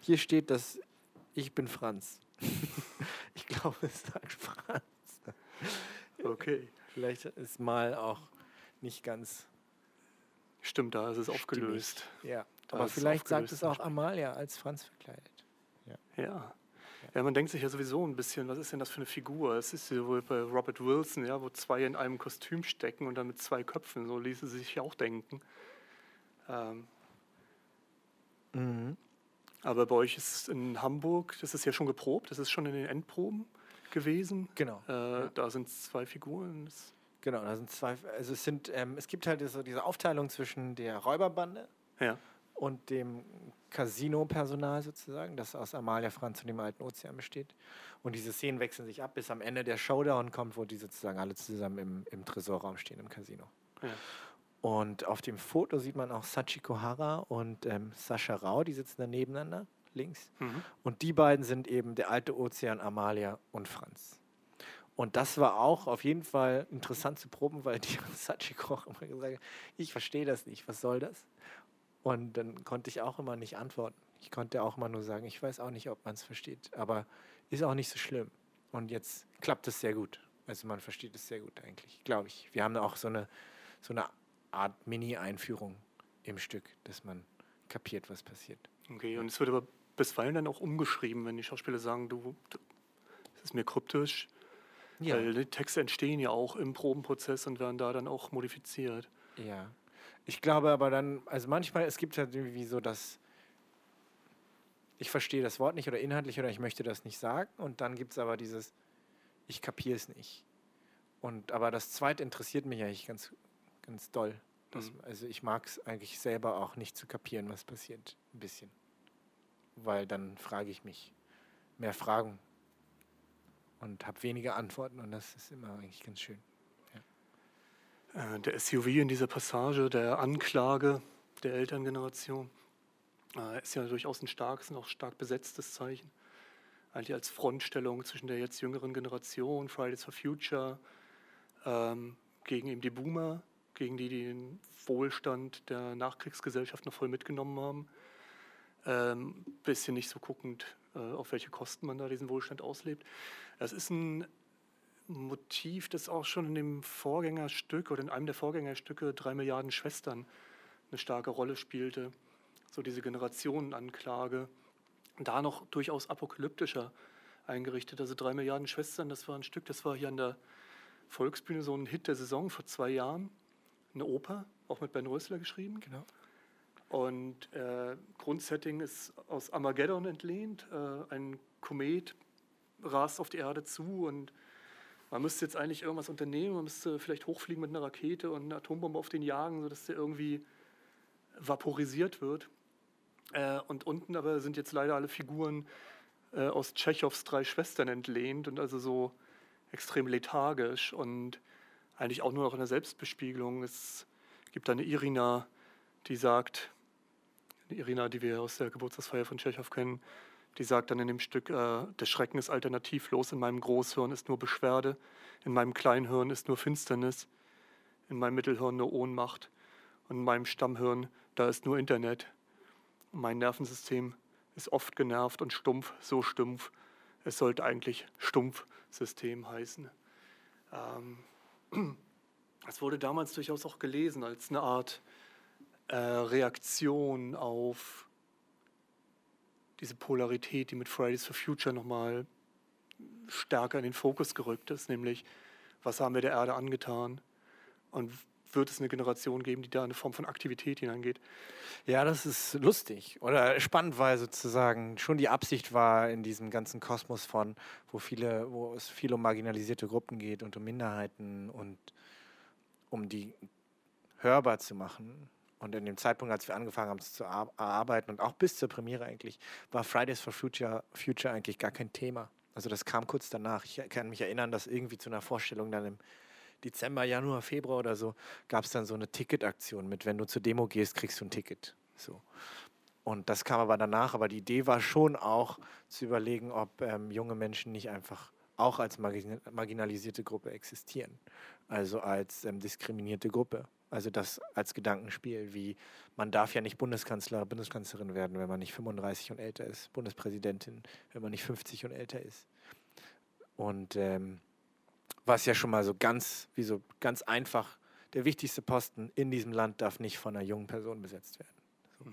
Hier steht, dass ich bin Franz. ich glaube, es sagt Franz. Okay. Vielleicht ist mal auch nicht ganz. Stimmt, da ist es stimmig. aufgelöst. Ja. Da Aber vielleicht sagt es auch Amalia als Franz verkleidet. Ja. ja. Ja, man denkt sich ja sowieso ein bisschen, was ist denn das für eine Figur? Es ist ja wohl bei Robert Wilson, ja, wo zwei in einem Kostüm stecken und dann mit zwei Köpfen, so ließe sich ja auch denken. Ähm, mhm. Aber bei euch ist in Hamburg, das ist ja schon geprobt, das ist schon in den Endproben gewesen. Genau. Äh, ja. Da sind zwei Figuren. Genau, da sind zwei. Also es sind, ähm, es gibt halt so diese Aufteilung zwischen der Räuberbande ja. und dem Casino-Personal sozusagen, das aus Amalia Franz und dem alten Ozean besteht. Und diese Szenen wechseln sich ab, bis am Ende der Showdown kommt, wo die sozusagen alle zusammen im, im Tresorraum stehen im Casino. Ja. Und auf dem Foto sieht man auch Sachiko Hara und ähm, Sascha Rau, die sitzen da nebeneinander, links. Mhm. Und die beiden sind eben der alte Ozean, Amalia und Franz. Und das war auch auf jeden Fall interessant zu proben, weil die Sachiko auch immer gesagt hat, ich verstehe das nicht, was soll das? Und dann konnte ich auch immer nicht antworten. Ich konnte auch immer nur sagen, ich weiß auch nicht, ob man es versteht, aber ist auch nicht so schlimm. Und jetzt klappt es sehr gut. Also man versteht es sehr gut eigentlich, glaube ich. Wir haben auch so eine, so eine Art Mini-Einführung im Stück, dass man kapiert, was passiert. Okay, und es wird aber bisweilen dann auch umgeschrieben, wenn die Schauspieler sagen, du, das ist mir kryptisch. Ja. Weil die Texte entstehen ja auch im Probenprozess und werden da dann auch modifiziert. Ja. Ich glaube aber dann, also manchmal, es gibt halt irgendwie so das, ich verstehe das Wort nicht oder inhaltlich oder ich möchte das nicht sagen und dann gibt es aber dieses, ich kapiere es nicht. Und aber das zweite interessiert mich eigentlich ganz, ganz doll. Das, mhm. Also ich mag es eigentlich selber auch nicht zu kapieren, was passiert. Ein bisschen. Weil dann frage ich mich mehr Fragen und habe weniger Antworten und das ist immer eigentlich ganz schön. Ja. Äh, der SUV in dieser Passage der Anklage der Elterngeneration äh, ist ja durchaus ein starkes und auch stark besetztes Zeichen. Eigentlich als Frontstellung zwischen der jetzt jüngeren Generation, Fridays for Future, ähm, gegen eben die Boomer, gegen die, die den Wohlstand der Nachkriegsgesellschaft noch voll mitgenommen haben. Ähm, bisschen nicht so guckend, äh, auf welche Kosten man da diesen Wohlstand auslebt. Das ist ein Motiv, das auch schon in dem Vorgängerstück oder in einem der Vorgängerstücke Drei Milliarden Schwestern eine starke Rolle spielte. So diese Generationenanklage. Da noch durchaus apokalyptischer eingerichtet. Also Drei Milliarden Schwestern, das war ein Stück, das war hier an der Volksbühne so ein Hit der Saison vor zwei Jahren. Eine Oper, auch mit Ben Rösler geschrieben. Genau. Und äh, Grundsetting ist aus Armageddon entlehnt. Äh, ein Komet rast auf die Erde zu und man müsste jetzt eigentlich irgendwas unternehmen. Man müsste vielleicht hochfliegen mit einer Rakete und eine Atombombe auf den jagen, sodass der irgendwie vaporisiert wird. Äh, und unten aber sind jetzt leider alle Figuren äh, aus Tschechows drei Schwestern entlehnt und also so extrem lethargisch und eigentlich auch nur noch in der Selbstbespiegelung. Es gibt eine Irina, die sagt, eine Irina, die wir aus der Geburtstagsfeier von Tschechow kennen, die sagt dann in dem Stück, äh, der Schrecken ist alternativlos, in meinem Großhirn ist nur Beschwerde, in meinem Kleinhirn ist nur Finsternis, in meinem Mittelhirn nur Ohnmacht und in meinem Stammhirn, da ist nur Internet. mein Nervensystem ist oft genervt und stumpf, so stumpf, es sollte eigentlich Stumpfsystem heißen. Ähm, es wurde damals durchaus auch gelesen als eine Art äh, Reaktion auf diese Polarität, die mit Fridays for Future nochmal stärker in den Fokus gerückt ist, nämlich was haben wir der Erde angetan? Und wird es eine Generation geben, die da eine Form von Aktivität hineingeht. Ja, das ist lustig oder spannend, weil sozusagen schon die Absicht war in diesem ganzen Kosmos von, wo viele, wo es viel um marginalisierte Gruppen geht und um Minderheiten und um die hörbar zu machen. Und in dem Zeitpunkt, als wir angefangen haben zu arbeiten und auch bis zur Premiere eigentlich, war Fridays for Future, Future eigentlich gar kein Thema. Also das kam kurz danach. Ich kann mich erinnern, dass irgendwie zu einer Vorstellung dann im Dezember, Januar, Februar oder so, gab es dann so eine Ticketaktion mit, wenn du zur Demo gehst, kriegst du ein Ticket. So. Und das kam aber danach, aber die Idee war schon auch zu überlegen, ob ähm, junge Menschen nicht einfach auch als marginalisierte Gruppe existieren, also als ähm, diskriminierte Gruppe. Also das als Gedankenspiel, wie man darf ja nicht Bundeskanzler, Bundeskanzlerin werden, wenn man nicht 35 und älter ist, Bundespräsidentin, wenn man nicht 50 und älter ist. Und ähm, was ja schon mal so ganz, wie so ganz einfach, der wichtigste Posten in diesem Land darf nicht von einer jungen Person besetzt werden. So.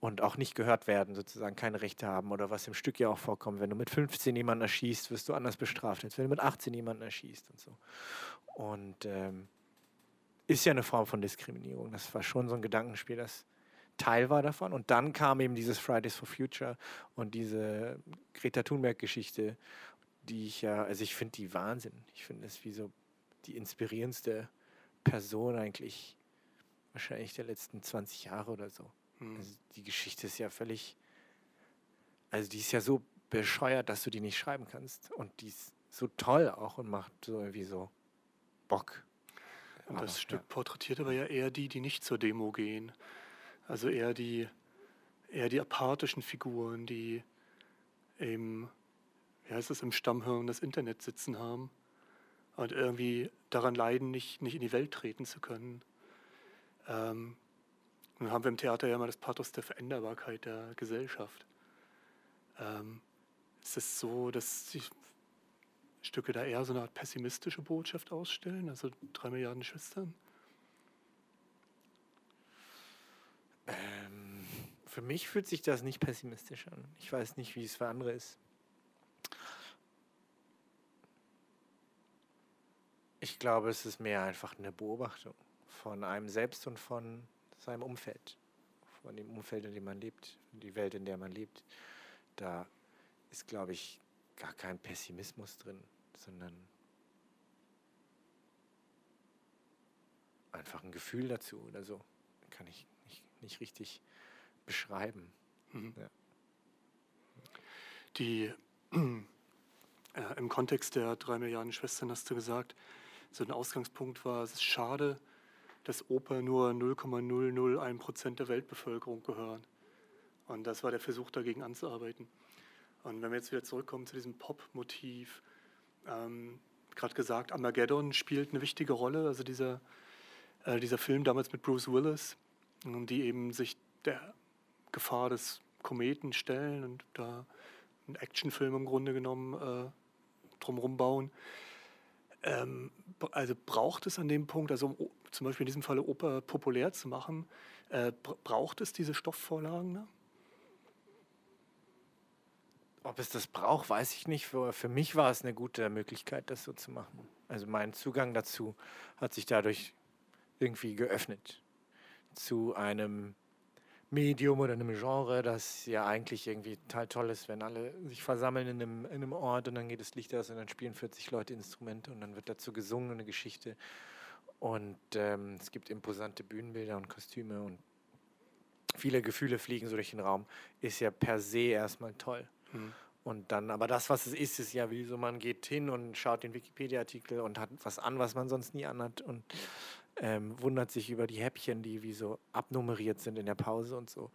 Und auch nicht gehört werden, sozusagen keine Rechte haben oder was im Stück ja auch vorkommt. Wenn du mit 15 jemanden erschießt, wirst du anders bestraft, als wenn du mit 18 jemanden erschießt und so. Und ähm, ist ja eine Form von Diskriminierung. Das war schon so ein Gedankenspiel, das Teil war davon. Und dann kam eben dieses Fridays for Future und diese Greta Thunberg-Geschichte die ich ja, also ich finde die Wahnsinn. Ich finde es wie so die inspirierendste Person eigentlich wahrscheinlich der letzten 20 Jahre oder so. Mhm. Also die Geschichte ist ja völlig, also die ist ja so bescheuert, dass du die nicht schreiben kannst. Und die ist so toll auch und macht so irgendwie so Bock. Und das aber, Stück ja. porträtiert aber ja eher die, die nicht zur Demo gehen. Also eher die, eher die apathischen Figuren, die eben wie heißt es, im Stammhirn das Internet sitzen haben und irgendwie daran leiden, nicht, nicht in die Welt treten zu können. Ähm, nun haben wir im Theater ja immer das Pathos der Veränderbarkeit der Gesellschaft. Ähm, ist es so, dass die Stücke da eher so eine Art pessimistische Botschaft ausstellen, also drei Milliarden Schwestern? Ähm, für mich fühlt sich das nicht pessimistisch an. Ich weiß nicht, wie es für andere ist. Glaube, es ist mehr einfach eine Beobachtung von einem selbst und von seinem Umfeld, von dem Umfeld, in dem man lebt, die Welt, in der man lebt. Da ist, glaube ich, gar kein Pessimismus drin, sondern einfach ein Gefühl dazu oder so. Kann ich nicht, nicht richtig beschreiben. Mhm. Ja. Die äh, im Kontext der drei Milliarden Schwestern hast du gesagt, so ein Ausgangspunkt war, es ist schade, dass Oper nur 0,001 Prozent der Weltbevölkerung gehören. Und das war der Versuch, dagegen anzuarbeiten. Und wenn wir jetzt wieder zurückkommen zu diesem Pop-Motiv, ähm, gerade gesagt, Armageddon spielt eine wichtige Rolle, also dieser, äh, dieser Film damals mit Bruce Willis, die eben sich der Gefahr des Kometen stellen und da einen Actionfilm im Grunde genommen äh, drumherum bauen. Ähm, also braucht es an dem Punkt, also um, zum Beispiel in diesem Falle Oper populär zu machen, äh, braucht es diese Stoffvorlagen? Ne? Ob es das braucht, weiß ich nicht. Für, für mich war es eine gute Möglichkeit, das so zu machen. Also mein Zugang dazu hat sich dadurch irgendwie geöffnet zu einem Medium oder einem Genre, das ja eigentlich irgendwie total toll ist, wenn alle sich versammeln in einem, in einem Ort und dann geht das Licht aus und dann spielen 40 Leute Instrumente und dann wird dazu gesungen eine Geschichte. Und ähm, es gibt imposante Bühnenbilder und Kostüme und viele Gefühle fliegen so durch den Raum. Ist ja per se erstmal toll. Mhm. Und dann, aber das, was es ist, ist ja wie so, man geht hin und schaut den Wikipedia-Artikel und hat was an, was man sonst nie anhat. Und ähm, wundert sich über die Häppchen, die wie so abnummeriert sind in der Pause und so.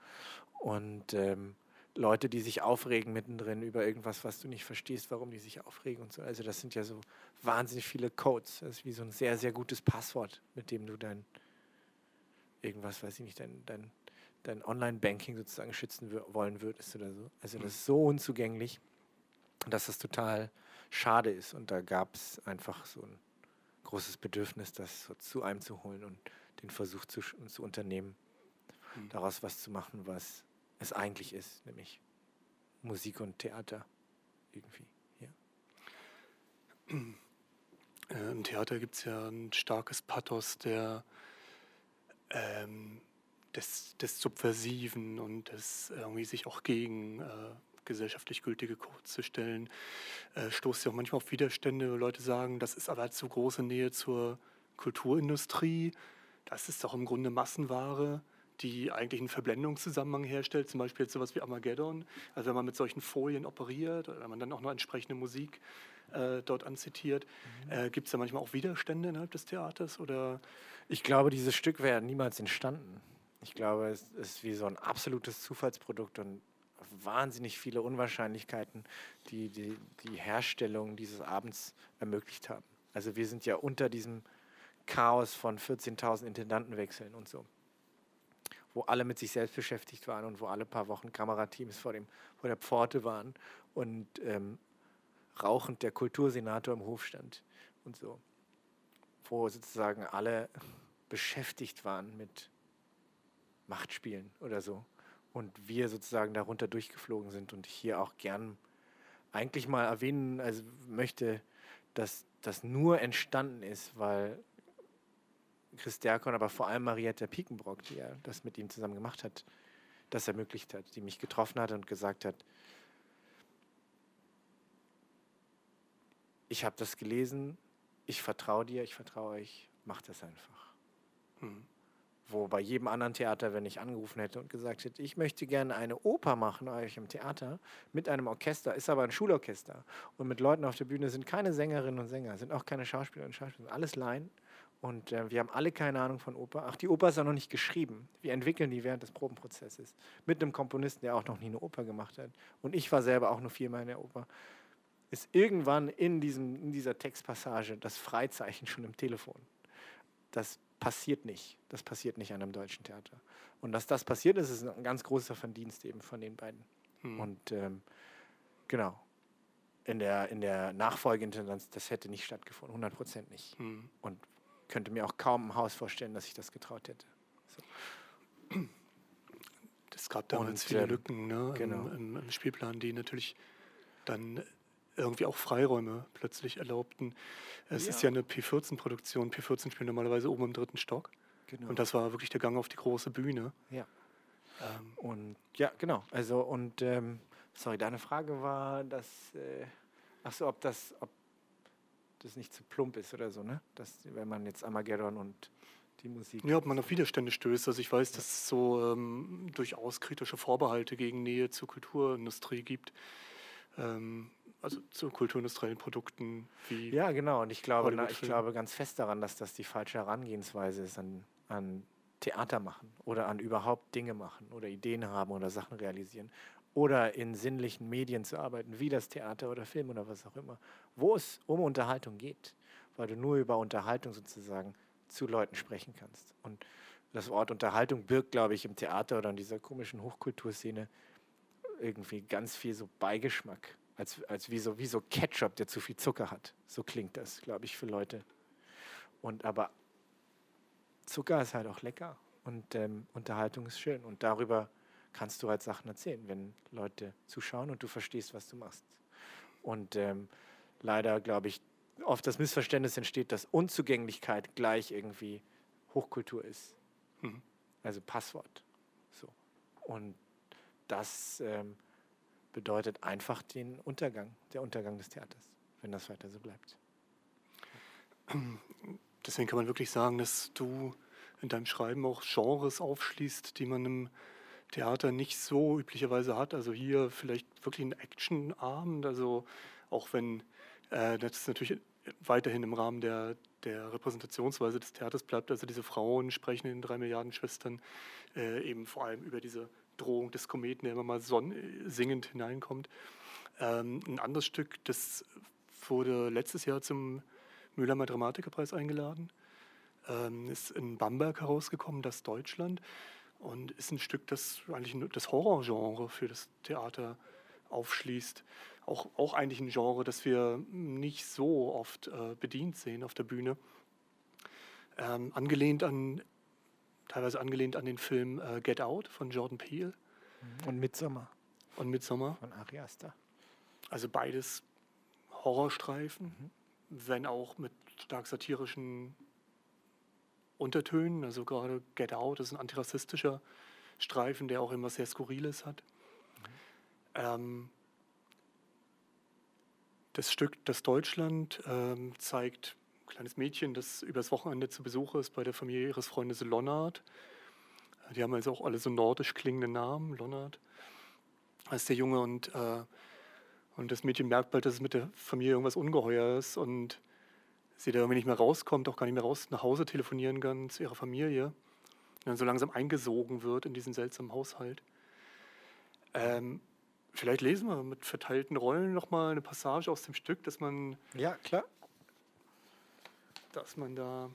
Und ähm, Leute, die sich aufregen mittendrin über irgendwas, was du nicht verstehst, warum die sich aufregen und so. Also das sind ja so wahnsinnig viele Codes. Das ist wie so ein sehr, sehr gutes Passwort, mit dem du dein irgendwas, weiß ich nicht, dein, dein, dein Online-Banking sozusagen schützen wollen würdest oder so. Also das ist so unzugänglich, dass das total schade ist. Und da gab es einfach so ein großes Bedürfnis, das zu einem zu holen und den Versuch zu, zu unternehmen, mhm. daraus was zu machen, was es eigentlich ist, nämlich Musik und Theater irgendwie. Ja. Äh, Im Theater gibt es ja ein starkes Pathos der, ähm, des, des Subversiven und des irgendwie sich auch gegen äh, gesellschaftlich gültige Codes zu stellen. Äh, stoßt ja auch manchmal auf Widerstände, wo Leute sagen, das ist aber zu große Nähe zur Kulturindustrie. Das ist doch im Grunde Massenware, die eigentlich einen Verblendungszusammenhang herstellt, zum Beispiel sowas wie Armageddon. Also wenn man mit solchen Folien operiert oder wenn man dann auch noch entsprechende Musik äh, dort anzitiert, mhm. äh, gibt es da manchmal auch Widerstände innerhalb des Theaters? Oder? Ich glaube, dieses Stück wäre niemals entstanden. Ich glaube, es ist wie so ein absolutes Zufallsprodukt und wahnsinnig viele Unwahrscheinlichkeiten, die, die die Herstellung dieses Abends ermöglicht haben. Also wir sind ja unter diesem Chaos von 14.000 Intendantenwechseln und so, wo alle mit sich selbst beschäftigt waren und wo alle paar Wochen Kamerateams vor, dem, vor der Pforte waren und ähm, rauchend der Kultursenator im Hof stand und so, wo sozusagen alle beschäftigt waren mit Machtspielen oder so und wir sozusagen darunter durchgeflogen sind und hier auch gern eigentlich mal erwähnen also möchte, dass das nur entstanden ist, weil Chris Derkon, aber vor allem Marietta Piekenbrock, die ja das mit ihm zusammen gemacht hat, das ermöglicht hat, die mich getroffen hat und gesagt hat, ich habe das gelesen, ich vertraue dir, ich vertraue euch, mach das einfach. Mhm. Wo bei jedem anderen Theater, wenn ich angerufen hätte und gesagt hätte, ich möchte gerne eine Oper machen euch im Theater mit einem Orchester, ist aber ein Schulorchester und mit Leuten auf der Bühne sind keine Sängerinnen und Sänger, sind auch keine Schauspielerinnen und Schauspieler, alles Laien. Und äh, wir haben alle keine Ahnung von Oper. Ach, die Oper ist auch noch nicht geschrieben. Wir entwickeln die während des Probenprozesses. Mit einem Komponisten, der auch noch nie eine Oper gemacht hat. Und ich war selber auch nur viermal in der Oper. Ist irgendwann in, diesem, in dieser Textpassage das Freizeichen schon im Telefon. Das passiert nicht. Das passiert nicht an einem deutschen Theater. Und dass das passiert ist, ist ein ganz großer Verdienst eben von den beiden. Hm. Und ähm, genau, in der, in der Nachfolgeintendanz, das hätte nicht stattgefunden, 100 Prozent nicht. Hm. Und könnte mir auch kaum im Haus vorstellen, dass ich das getraut hätte. So. Es gab damals Und, viele ähm, Lücken ne, genau. im, im, im Spielplan, die natürlich dann irgendwie auch Freiräume plötzlich erlaubten. Es Ja. ist ja eine P14-Produktion. P14 spielen normalerweise oben im dritten Stock. Genau. Und das war wirklich der Gang auf die große Bühne. ja. Ähm, Und ja, genau. Also und ähm, sorry, deine Frage war, dass äh, ach so, ob das, ob das nicht zu plump ist oder so, ne? Dass wenn man jetzt Armageddon und die Musik. ja, ob man auf Widerstände stößt. Also ich weiß, dass es so ähm, durchaus kritische Vorbehalte gegen Nähe zur Kulturindustrie gibt. Ähm, also zu kulturindustriellen Produkten wie Ja, genau. Und ich glaube, na, ich glaube ganz fest daran, dass das die falsche Herangehensweise ist an, an Theater machen oder an überhaupt Dinge machen oder Ideen haben oder Sachen realisieren oder in sinnlichen Medien zu arbeiten, wie das Theater oder Film oder was auch immer, wo es um Unterhaltung geht, weil du nur über Unterhaltung sozusagen zu Leuten sprechen kannst. Und das Wort Unterhaltung birgt, glaube ich, im Theater oder in dieser komischen Hochkulturszene irgendwie ganz viel so Beigeschmack, als, als wie, so, wie so Ketchup, der zu viel Zucker hat. So klingt das, glaube ich, für Leute. Und aber Zucker ist halt auch lecker und ähm, Unterhaltung ist schön. Und darüber kannst du halt Sachen erzählen, wenn Leute zuschauen und du verstehst, was du machst. Und ähm, leider, glaube ich, oft das Missverständnis entsteht, dass Unzugänglichkeit gleich irgendwie Hochkultur ist. Mhm. Also Passwort. So. Und das ähm, bedeutet einfach den Untergang, der Untergang des Theaters, wenn das weiter so bleibt. Deswegen kann man wirklich sagen, dass du in deinem Schreiben auch Genres aufschließt, die man im Theater nicht so üblicherweise hat. Also hier vielleicht wirklich ein Actionabend, also auch wenn äh, das natürlich weiterhin im Rahmen der, der Repräsentationsweise des Theaters bleibt. Also diese Frauen sprechen in drei Milliarden Schwestern äh, eben vor allem über diese Drohung des Kometen, der immer mal singend hineinkommt. Ähm, ein anderes Stück, das wurde letztes Jahr zum Mühlheimer Dramatikerpreis eingeladen. Ähm, ist in Bamberg herausgekommen, das Deutschland. Und ist ein Stück, das eigentlich das Horrorgenre für das Theater aufschließt. Auch, auch eigentlich ein Genre, das wir nicht so oft äh, bedient sehen auf der Bühne. Ähm, angelehnt an, teilweise angelehnt an den Film äh, Get Out von Jordan Peele Und Midsommer und Midsommar. von Ari Aster. Also beides Horrorstreifen, wenn auch mit stark satirischen Untertönen. Also gerade Get Out ist ein antirassistischer Streifen, der auch immer sehr Skurriles hat. Ähm, das Stück Das Deutschland ähm, zeigt kleines Mädchen, das übers Wochenende zu Besuch ist bei der Familie ihres Freundes Lonnard. Die haben also auch alle so nordisch klingende Namen, Lonnard. Als der Junge und, äh, und das Mädchen merkt bald, dass es mit der Familie irgendwas ungeheuer ist und sie da irgendwie nicht mehr rauskommt, auch gar nicht mehr raus nach Hause telefonieren kann zu ihrer Familie. Und dann so langsam eingesogen wird in diesen seltsamen Haushalt. Ähm, vielleicht lesen wir mit verteilten Rollen nochmal eine Passage aus dem Stück, dass man, Ja, klar. Dass man da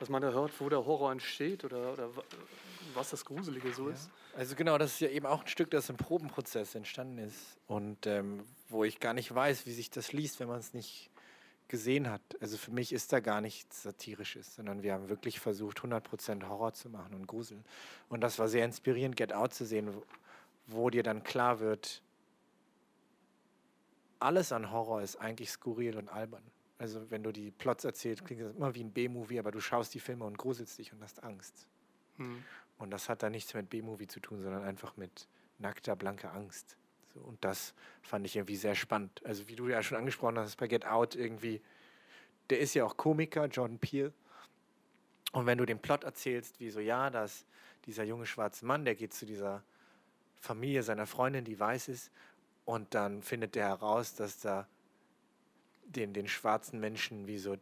dass man da hört, wo der Horror entsteht oder, oder wa- was das Gruselige so ist. Also genau, das ist ja eben auch ein Stück, das im Probenprozess entstanden ist und ähm, wo ich gar nicht weiß, wie sich das liest, wenn man es nicht gesehen hat. Also für mich ist da gar nichts Satirisches, sondern wir haben wirklich versucht, 100% Horror zu machen und Grusel. Und das war sehr inspirierend, Get Out zu sehen, wo, wo dir dann klar wird, alles an Horror ist eigentlich skurril und albern. Also wenn du die Plots erzählst, klingt das immer wie ein B-Movie, aber du schaust die Filme und gruselst dich und hast Angst. Hm. Und das hat dann nichts mit B-Movie zu tun, sondern einfach mit nackter, blanker Angst. So, und das fand ich irgendwie sehr spannend. Also wie du ja schon angesprochen hast, bei Get Out irgendwie, der ist ja auch Komiker, Jordan Peele. Und wenn du den Plot erzählst, wie so, ja, dass dieser junge schwarze Mann, der geht zu dieser Familie seiner Freundin, die weiß ist, und dann findet der heraus, dass da den, den schwarzen Menschen wie so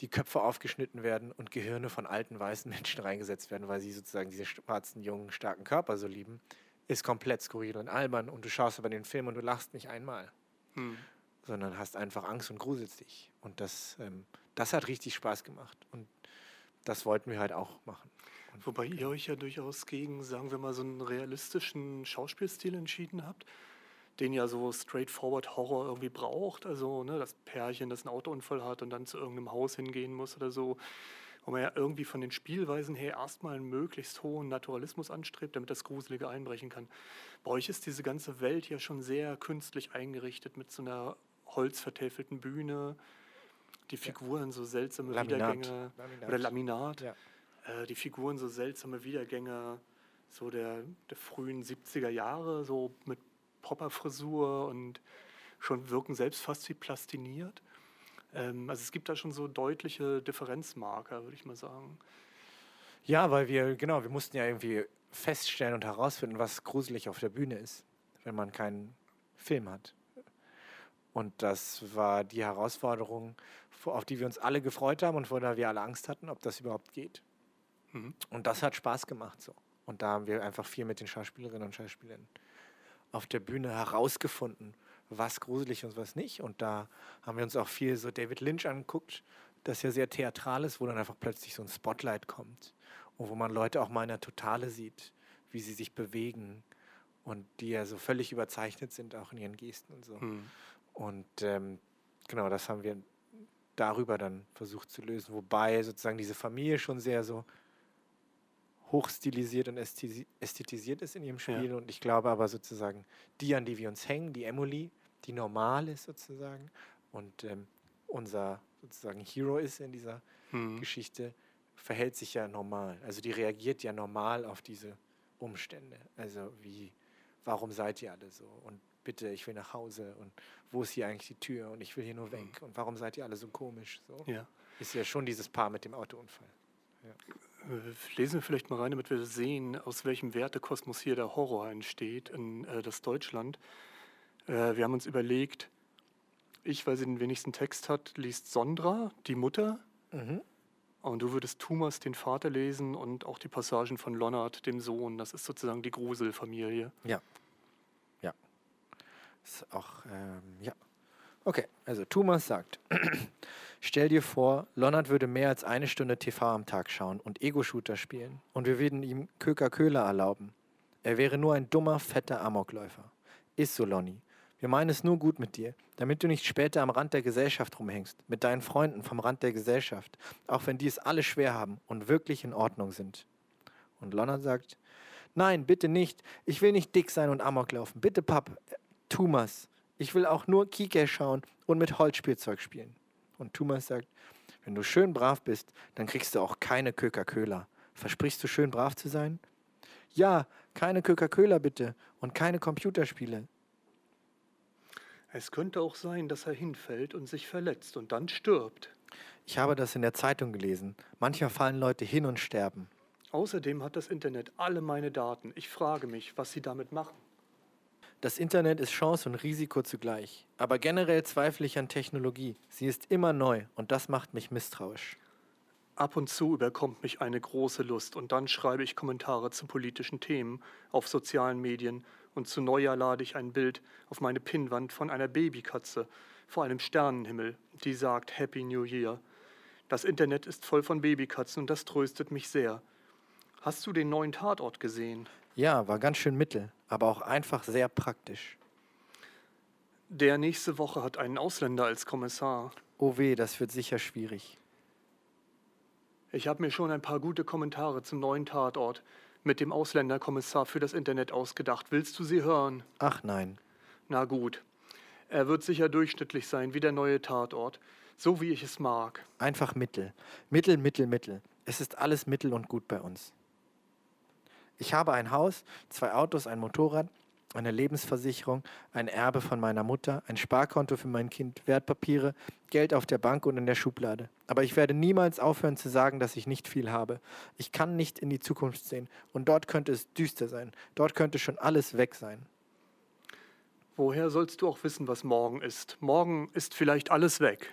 die Köpfe aufgeschnitten werden und Gehirne von alten weißen Menschen reingesetzt werden, weil sie sozusagen diese schwarzen, jungen, starken Körper so lieben, ist komplett skurril und albern. Und du schaust aber den Film und du lachst nicht einmal, Hm. sondern hast einfach Angst und gruselst dich. Und das, ähm, das hat richtig Spaß gemacht. Und das wollten wir halt auch machen. Und Wobei ihr euch ja durchaus gegen, sagen wir mal, so einen realistischen Schauspielstil entschieden habt, den ja so straightforward Horror irgendwie braucht. Also ne, das Pärchen, das einen Autounfall hat und dann zu irgendeinem Haus hingehen muss oder so. wo man ja irgendwie von den Spielweisen her erstmal einen möglichst hohen Naturalismus anstrebt, damit das Gruselige einbrechen kann. Bei euch ist diese ganze Welt ja schon sehr künstlich eingerichtet mit so einer holzvertäfelten Bühne, die Figuren ja. so seltsame Laminat. Wiedergänge Laminat. oder Laminat, ja. äh, die Figuren so seltsame Wiedergänge so der, der frühen 70er Jahre, so mit Popperfrisur und schon wirken selbst fast wie plastiniert. Ähm, also es gibt da schon so deutliche Differenzmarker, würde ich mal sagen. Ja, weil wir, genau, wir mussten ja irgendwie feststellen und herausfinden, was gruselig auf der Bühne ist, wenn man keinen Film hat. Und das war die Herausforderung, auf die wir uns alle gefreut haben und vor der wir alle Angst hatten, ob das überhaupt geht. Mhm. Und das hat Spaß gemacht so. Und da haben wir einfach viel mit den Schauspielerinnen und Schauspielern auf der Bühne herausgefunden, was gruselig und was nicht. Und da haben wir uns auch viel so David Lynch angeguckt, das ja sehr theatral ist, wo dann einfach plötzlich so ein Spotlight kommt und wo man Leute auch mal in der Totale sieht, wie sie sich bewegen und die ja so völlig überzeichnet sind, auch in ihren Gesten und so. Mhm. Und ähm, genau, das haben wir darüber dann versucht zu lösen, wobei sozusagen diese Familie schon sehr so hochstilisiert und ästhetisiert ist in ihrem Spiel. Ja. Und ich glaube aber sozusagen, die, an die wir uns hängen, die Emily, die normal ist sozusagen und ähm, unser sozusagen Hero ist in dieser mhm. Geschichte, verhält sich ja normal. Also die reagiert ja normal auf diese Umstände. Also wie, warum seid ihr alle so? Und bitte, ich will nach Hause und wo ist hier eigentlich die Tür und ich will hier nur weg mhm. und warum seid ihr alle so komisch? So. Ja. Ist ja schon dieses Paar mit dem Autounfall. Ja. Äh, lesen wir vielleicht mal rein, damit wir sehen, aus welchem Wertekosmos hier der Horror entsteht in äh, das Deutschland. Äh, wir haben uns überlegt, ich, weil sie den wenigsten Text hat, liest Sondra, die Mutter. Mhm. Und du würdest Thomas, den Vater, lesen und auch die Passagen von Lonnert, dem Sohn. Das ist sozusagen die Gruselfamilie. Ja. Ja. Ist auch, ähm, ja. Okay, also Thomas sagt, stell dir vor, Lonnert würde mehr als eine Stunde TV am Tag schauen und Ego-Shooter spielen und wir würden ihm Köker-Köhler erlauben. Er wäre nur ein dummer, fetter Amokläufer. Ist so, Lonny. Wir meinen es nur gut mit dir, damit du nicht später am Rand der Gesellschaft rumhängst, mit deinen Freunden vom Rand der Gesellschaft, auch wenn die es alle schwer haben und wirklich in Ordnung sind. Und Lonnert sagt, nein, bitte nicht, ich will nicht dick sein und Amok laufen, bitte Papp, äh, Thomas, ich will auch nur Kike schauen und mit Holzspielzeug spielen. Und Thomas sagt, wenn du schön brav bist, dann kriegst du auch keine Köker-Köhler. Versprichst du schön brav zu sein? Ja, keine Köker-Köhler bitte und keine Computerspiele. Es könnte auch sein, dass er hinfällt und sich verletzt und dann stirbt. Ich habe das in der Zeitung gelesen. Manchmal fallen Leute hin und sterben. Außerdem hat das Internet alle meine Daten. Ich frage mich, was sie damit machen. Das Internet ist Chance und Risiko zugleich. Aber generell zweifle ich an Technologie. Sie ist immer neu und das macht mich misstrauisch. Ab und zu überkommt mich eine große Lust und dann schreibe ich Kommentare zu politischen Themen auf sozialen Medien und zu Neujahr lade ich ein Bild auf meine Pinnwand von einer Babykatze vor einem Sternenhimmel, die sagt Happy New Year. Das Internet ist voll von Babykatzen und das tröstet mich sehr. Hast du den neuen Tatort gesehen? Ja, war ganz schön mittel, aber auch einfach sehr praktisch. Der nächste Woche hat einen Ausländer als Kommissar. Oh weh, das wird sicher schwierig. Ich habe mir schon ein paar gute Kommentare zum neuen Tatort mit dem Ausländerkommissar für das Internet ausgedacht. Willst du sie hören? Ach nein. Na gut. Er wird sicher durchschnittlich sein, wie der neue Tatort. So wie ich es mag. Einfach Mittel. Mittel, Mittel, Mittel. Es ist alles Mittel und gut bei uns. Ich habe ein Haus, zwei Autos, ein Motorrad, eine Lebensversicherung, ein Erbe von meiner Mutter, ein Sparkonto für mein Kind, Wertpapiere, Geld auf der Bank und in der Schublade. Aber ich werde niemals aufhören zu sagen, dass ich nicht viel habe. Ich kann nicht in die Zukunft sehen. Und dort könnte es düster sein. Dort könnte schon alles weg sein. Woher sollst du auch wissen, was morgen ist? Morgen ist vielleicht alles weg.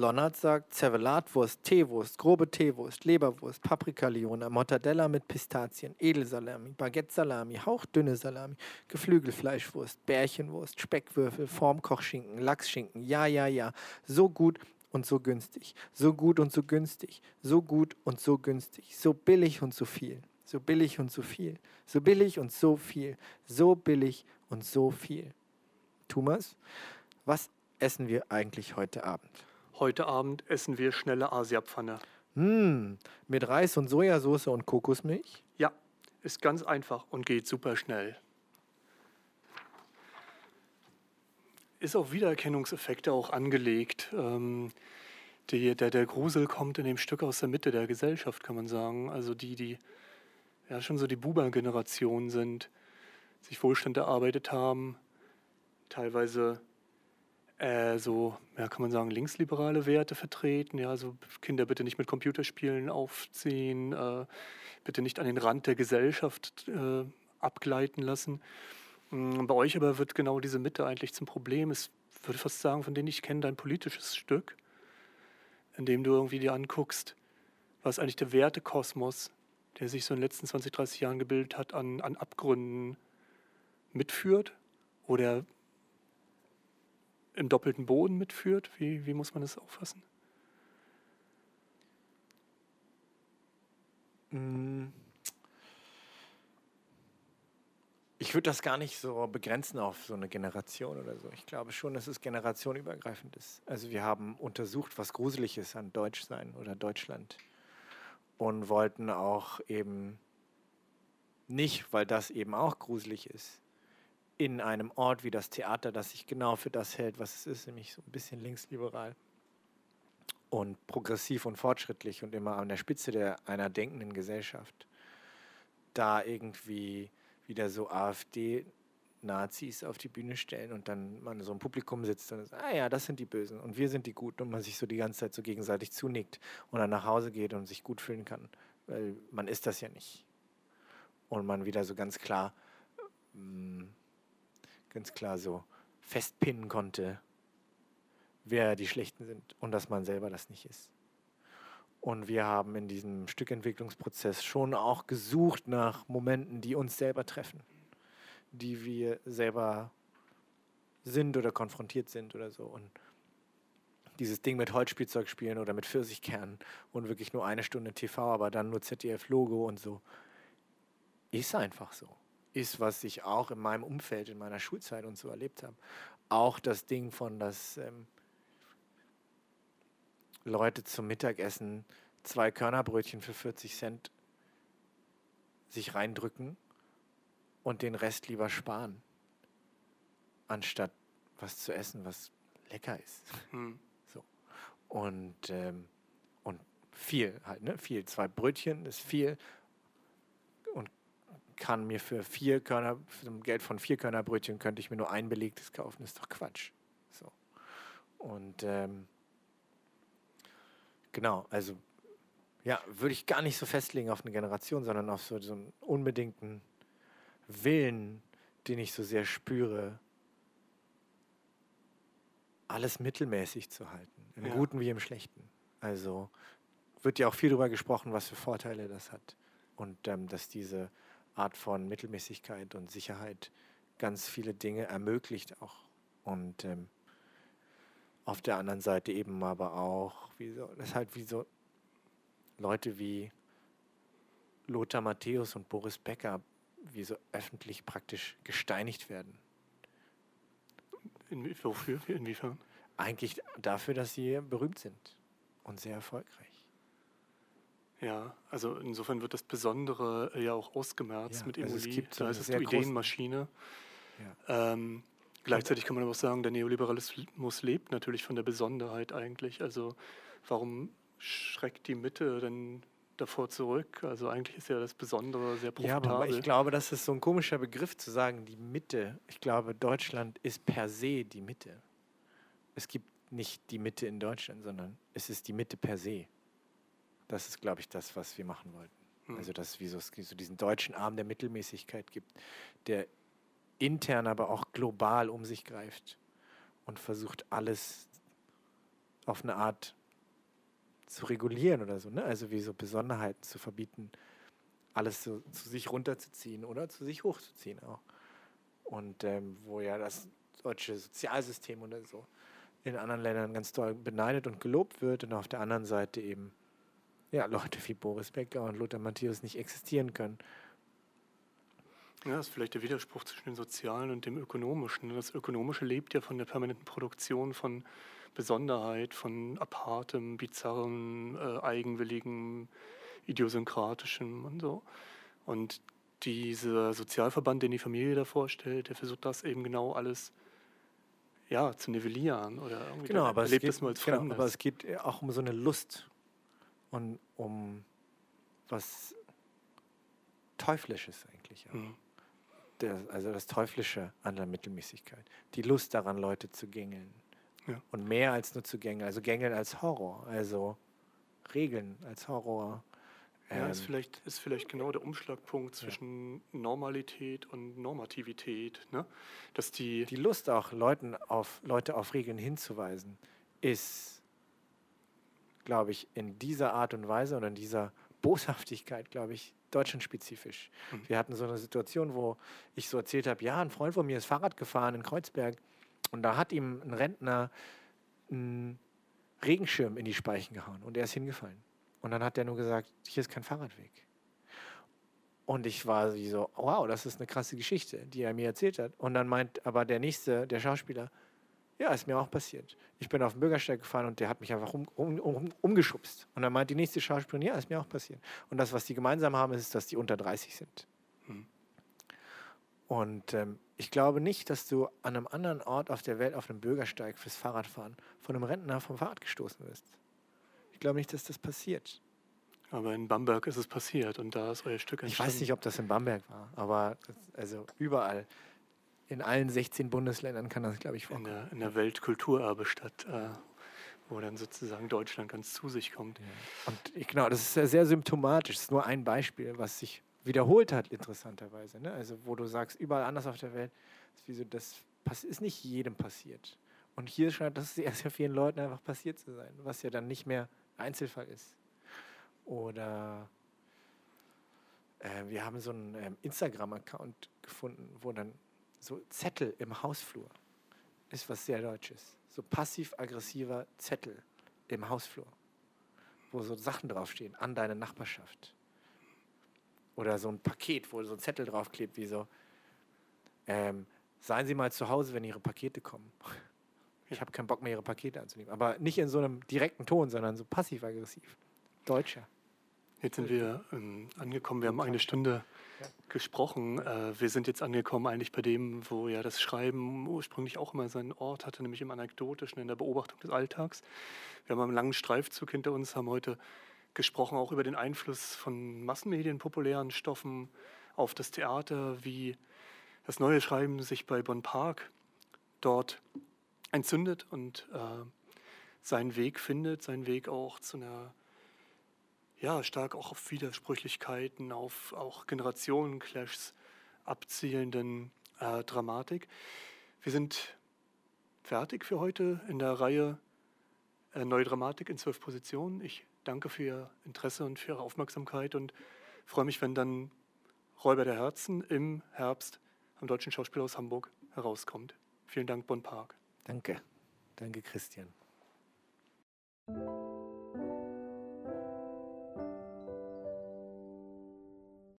Lonnert sagt Zervelatwurst, Teewurst, grobe Teewurst, Leberwurst, Paprikalione, Mortadella mit Pistazien, Edelsalami, Baguette-Salami, hauchdünne Salami, Geflügelfleischwurst, Bärchenwurst, Speckwürfel, Formkochschinken, Lachsschinken, ja, ja, ja, so gut und so günstig, so gut und so günstig, so gut und so günstig, so billig und so viel, so billig und so viel, so billig und so viel, so billig und so viel. Thomas, was essen wir eigentlich heute Abend? Heute Abend essen wir schnelle Asiapfanne. Hm, mit Reis und Sojasauce und Kokosmilch? Ja, ist ganz einfach und geht super schnell. Ist auf Wiedererkennungseffekte auch angelegt. Ähm, die, der, der Grusel kommt in dem Stück aus der Mitte der Gesellschaft, kann man sagen. Also die, die ja schon so die Buber-Generation sind, sich Wohlstand erarbeitet haben, teilweise äh, so, ja, kann man sagen, linksliberale Werte vertreten. Ja, also Kinder bitte nicht mit Computerspielen aufziehen, äh, bitte nicht an den Rand der Gesellschaft äh, abgleiten lassen. Mm, bei euch aber wird genau diese Mitte eigentlich zum Problem. Ich würde fast sagen, von denen ich kenne, dein politisches Stück, in dem du irgendwie dir anguckst, was eigentlich der Wertekosmos, der sich so in den letzten 20, 30 Jahren gebildet hat, an, an Abgründen mitführt oder im doppelten Boden mitführt? Wie, wie muss man das auffassen? Mm. Ich würde das gar nicht so begrenzen auf so eine Generation oder so. Ich glaube schon, dass es generationenübergreifend ist. Also wir haben untersucht, was gruselig ist an Deutschsein oder Deutschland und wollten auch eben nicht, weil das eben auch gruselig ist, in einem Ort wie das Theater, das sich genau für das hält, was es ist, nämlich so ein bisschen linksliberal und progressiv und fortschrittlich und immer an der Spitze der, einer denkenden Gesellschaft, da irgendwie wieder so AfD Nazis auf die Bühne stellen und dann man so ein Publikum sitzt und sagt, ah ja, das sind die Bösen und wir sind die Guten und man sich so die ganze Zeit so gegenseitig zunickt und dann nach Hause geht und sich gut fühlen kann, weil man ist das ja nicht. Und man wieder so ganz klar mh, mm, ganz klar so festpinnen konnte, wer die Schlechten sind und dass man selber das nicht ist. Und wir haben in diesem Stückentwicklungsprozess schon auch gesucht nach Momenten, die uns selber treffen, die wir selber sind oder konfrontiert sind oder so. Und dieses Ding mit Holzspielzeug spielen oder mit Pfirsichkernen und wirklich nur eine Stunde TV, aber dann nur ZDF-Logo und so, ist einfach so ist, was ich auch in meinem Umfeld, in meiner Schulzeit und so erlebt habe. Auch das Ding von, dass ähm, Leute zum Mittagessen zwei Körnerbrötchen für 40 Cent sich reindrücken und den Rest lieber sparen, anstatt was zu essen, was lecker ist. Hm. So. Und, ähm, und viel halt, ne? Viel. Zwei Brötchen ist viel kann mir für vier Körner, für Geld von vier Körnerbrötchen könnte ich mir nur ein belegtes kaufen. Das ist doch Quatsch. So. Und ähm, genau, also ja, würde ich gar nicht so festlegen auf eine Generation, sondern auf so, so einen unbedingten Willen, den ich so sehr spüre, alles mittelmäßig zu halten. Im ja. Guten wie im Schlechten. Also wird ja auch viel darüber gesprochen, was für Vorteile das hat. Und ähm, dass diese Art von Mittelmäßigkeit und Sicherheit ganz viele Dinge ermöglicht auch. Und ähm, auf der anderen Seite eben aber auch, wie so, das halt wie so Leute wie Lothar Matthäus und Boris Becker, wie so öffentlich praktisch gesteinigt werden. In, wofür? Inwiefern? Eigentlich dafür, dass sie berühmt sind und sehr erfolgreich. Ja, also insofern wird das Besondere äh, ja auch ausgemerzt ja, mit also Emuli. Also da ist es die Ideenmaschine. Ja. Ähm, gleichzeitig kann man aber auch sagen, der Neoliberalismus lebt natürlich von der Besonderheit eigentlich. Also warum schreckt die Mitte denn davor zurück? Also eigentlich ist ja das Besondere sehr profitabel. Ja, aber ich glaube, das ist so ein komischer Begriff zu sagen, die Mitte. Ich glaube, Deutschland ist per se die Mitte. Es gibt nicht die Mitte in Deutschland, sondern es ist die Mitte per se. Das ist, glaube ich, das, was wir machen wollten. Mhm. Also, dass es so, so diesen deutschen Arm der Mittelmäßigkeit gibt, der intern, aber auch global um sich greift und versucht, alles auf eine Art zu regulieren oder so. Ne? Also, wie so Besonderheiten zu verbieten, alles so zu sich runterzuziehen oder zu sich hochzuziehen auch. Und ähm, wo ja das deutsche Sozialsystem oder so in anderen Ländern ganz toll beneidet und gelobt wird und auf der anderen Seite eben ja, Leute wie Boris Becker und Lothar Matthäus nicht existieren können. Ja, das ist vielleicht der Widerspruch zwischen dem Sozialen und dem Ökonomischen. Das Ökonomische lebt ja von der permanenten Produktion von Besonderheit, von apartem, bizarrem, äh, eigenwilligem, idiosynkratischem und so. Und dieser Sozialverband, den die Familie da vorstellt, der versucht das eben genau alles ja, zu nivellieren oder irgendwie genau, aber es geht, das nur als genau, aber es geht auch um so eine Lust und um was Teuflisches eigentlich. Mhm. Der, also das Teuflische an der Mittelmäßigkeit. Die Lust daran, Leute zu gängeln. Ja. Und mehr als nur zu gängeln. Also gängeln als Horror. Also Regeln als Horror. Ja, ist Ähm, vielleicht, ist vielleicht genau der Umschlagpunkt zwischen Normalität und Normativität. Ne? Dass die, die Lust auch Leuten auf, Leute auf Regeln hinzuweisen, ist, glaube ich, in dieser Art und Weise und in dieser Boshaftigkeit, glaube ich, deutschlandspezifisch. Mhm. Wir hatten so eine Situation, wo ich so erzählt habe, ja, ein Freund von mir ist Fahrrad gefahren in Kreuzberg und da hat ihm ein Rentner einen Regenschirm in die Speichen gehauen und er ist hingefallen. Und dann hat er nur gesagt, hier ist kein Fahrradweg. Und ich war wie so, wow, das ist eine krasse Geschichte, die er mir erzählt hat. Und dann meint aber der nächste, der Schauspieler, ja, ist mir auch passiert. Ich bin auf den Bürgersteig gefahren und der hat mich einfach um, um, um, umgeschubst. Und dann meint die nächste Schauspielerin, ja, ist mir auch passiert. Und das, was die gemeinsam haben, ist, dass die unter 30 sind. Mhm. Und ähm, ich glaube nicht, dass du an einem anderen Ort auf der Welt auf einem Bürgersteig fürs Fahrradfahren von einem Rentner vom Fahrrad gestoßen wirst. Ich glaube nicht, dass das passiert. aber in Bamberg ist es passiert und da ist euer Stück Ich entstanden. weiß nicht, ob das in Bamberg war, aber das, also überall. In allen 16 Bundesländern kann das, glaube ich, in vorkommen. der, in der Weltkulturerbestadt, äh, wo dann sozusagen Deutschland ganz zu sich kommt. Und ich, genau, das ist ja sehr symptomatisch. Das ist nur ein Beispiel, was sich wiederholt hat, interessanterweise. Ne? Also, wo du sagst, überall anders auf der Welt, ist, so, das ist nicht jedem passiert. Und hier scheint das sehr, sehr vielen Leuten einfach passiert zu sein, was ja dann nicht mehr Einzelfall ist. Oder äh, wir haben so einen ähm, Instagram-Account gefunden, wo dann so Zettel im Hausflur ist was sehr Deutsches. So passiv-aggressiver Zettel im Hausflur, wo so Sachen draufstehen an deine Nachbarschaft. Oder so ein Paket, wo so ein Zettel draufklebt, wie so, ähm, seien Sie mal zu Hause, wenn Ihre Pakete kommen. Ich habe keinen Bock mehr, Ihre Pakete anzunehmen. Aber nicht in so einem direkten Ton, sondern so passiv-aggressiv. Deutscher. Jetzt sind wir ähm, angekommen, wir haben eine Stunde. Gesprochen. Äh, wir sind jetzt angekommen eigentlich bei dem, wo ja das Schreiben ursprünglich auch immer seinen Ort hatte, nämlich im Anekdotischen, in der Beobachtung des Alltags. Wir haben einen langen Streifzug hinter uns, haben heute gesprochen auch über den Einfluss von Massenmedien, populären Stoffen auf das Theater, wie das neue Schreiben sich bei Bonn Park dort entzündet und äh, seinen Weg findet, seinen Weg auch zu einer ja, stark auch auf Widersprüchlichkeiten, auf auch Generationenclashs abzielenden äh, Dramatik. Wir sind fertig für heute in der Reihe äh, Neue Dramatik in zwölf Positionen. Ich danke für Ihr Interesse und für Ihre Aufmerksamkeit und freue mich, wenn dann Räuber der Herzen im Herbst am Deutschen Schauspielhaus Hamburg herauskommt. Vielen Dank, Bonn Park. Danke. Danke, Christian.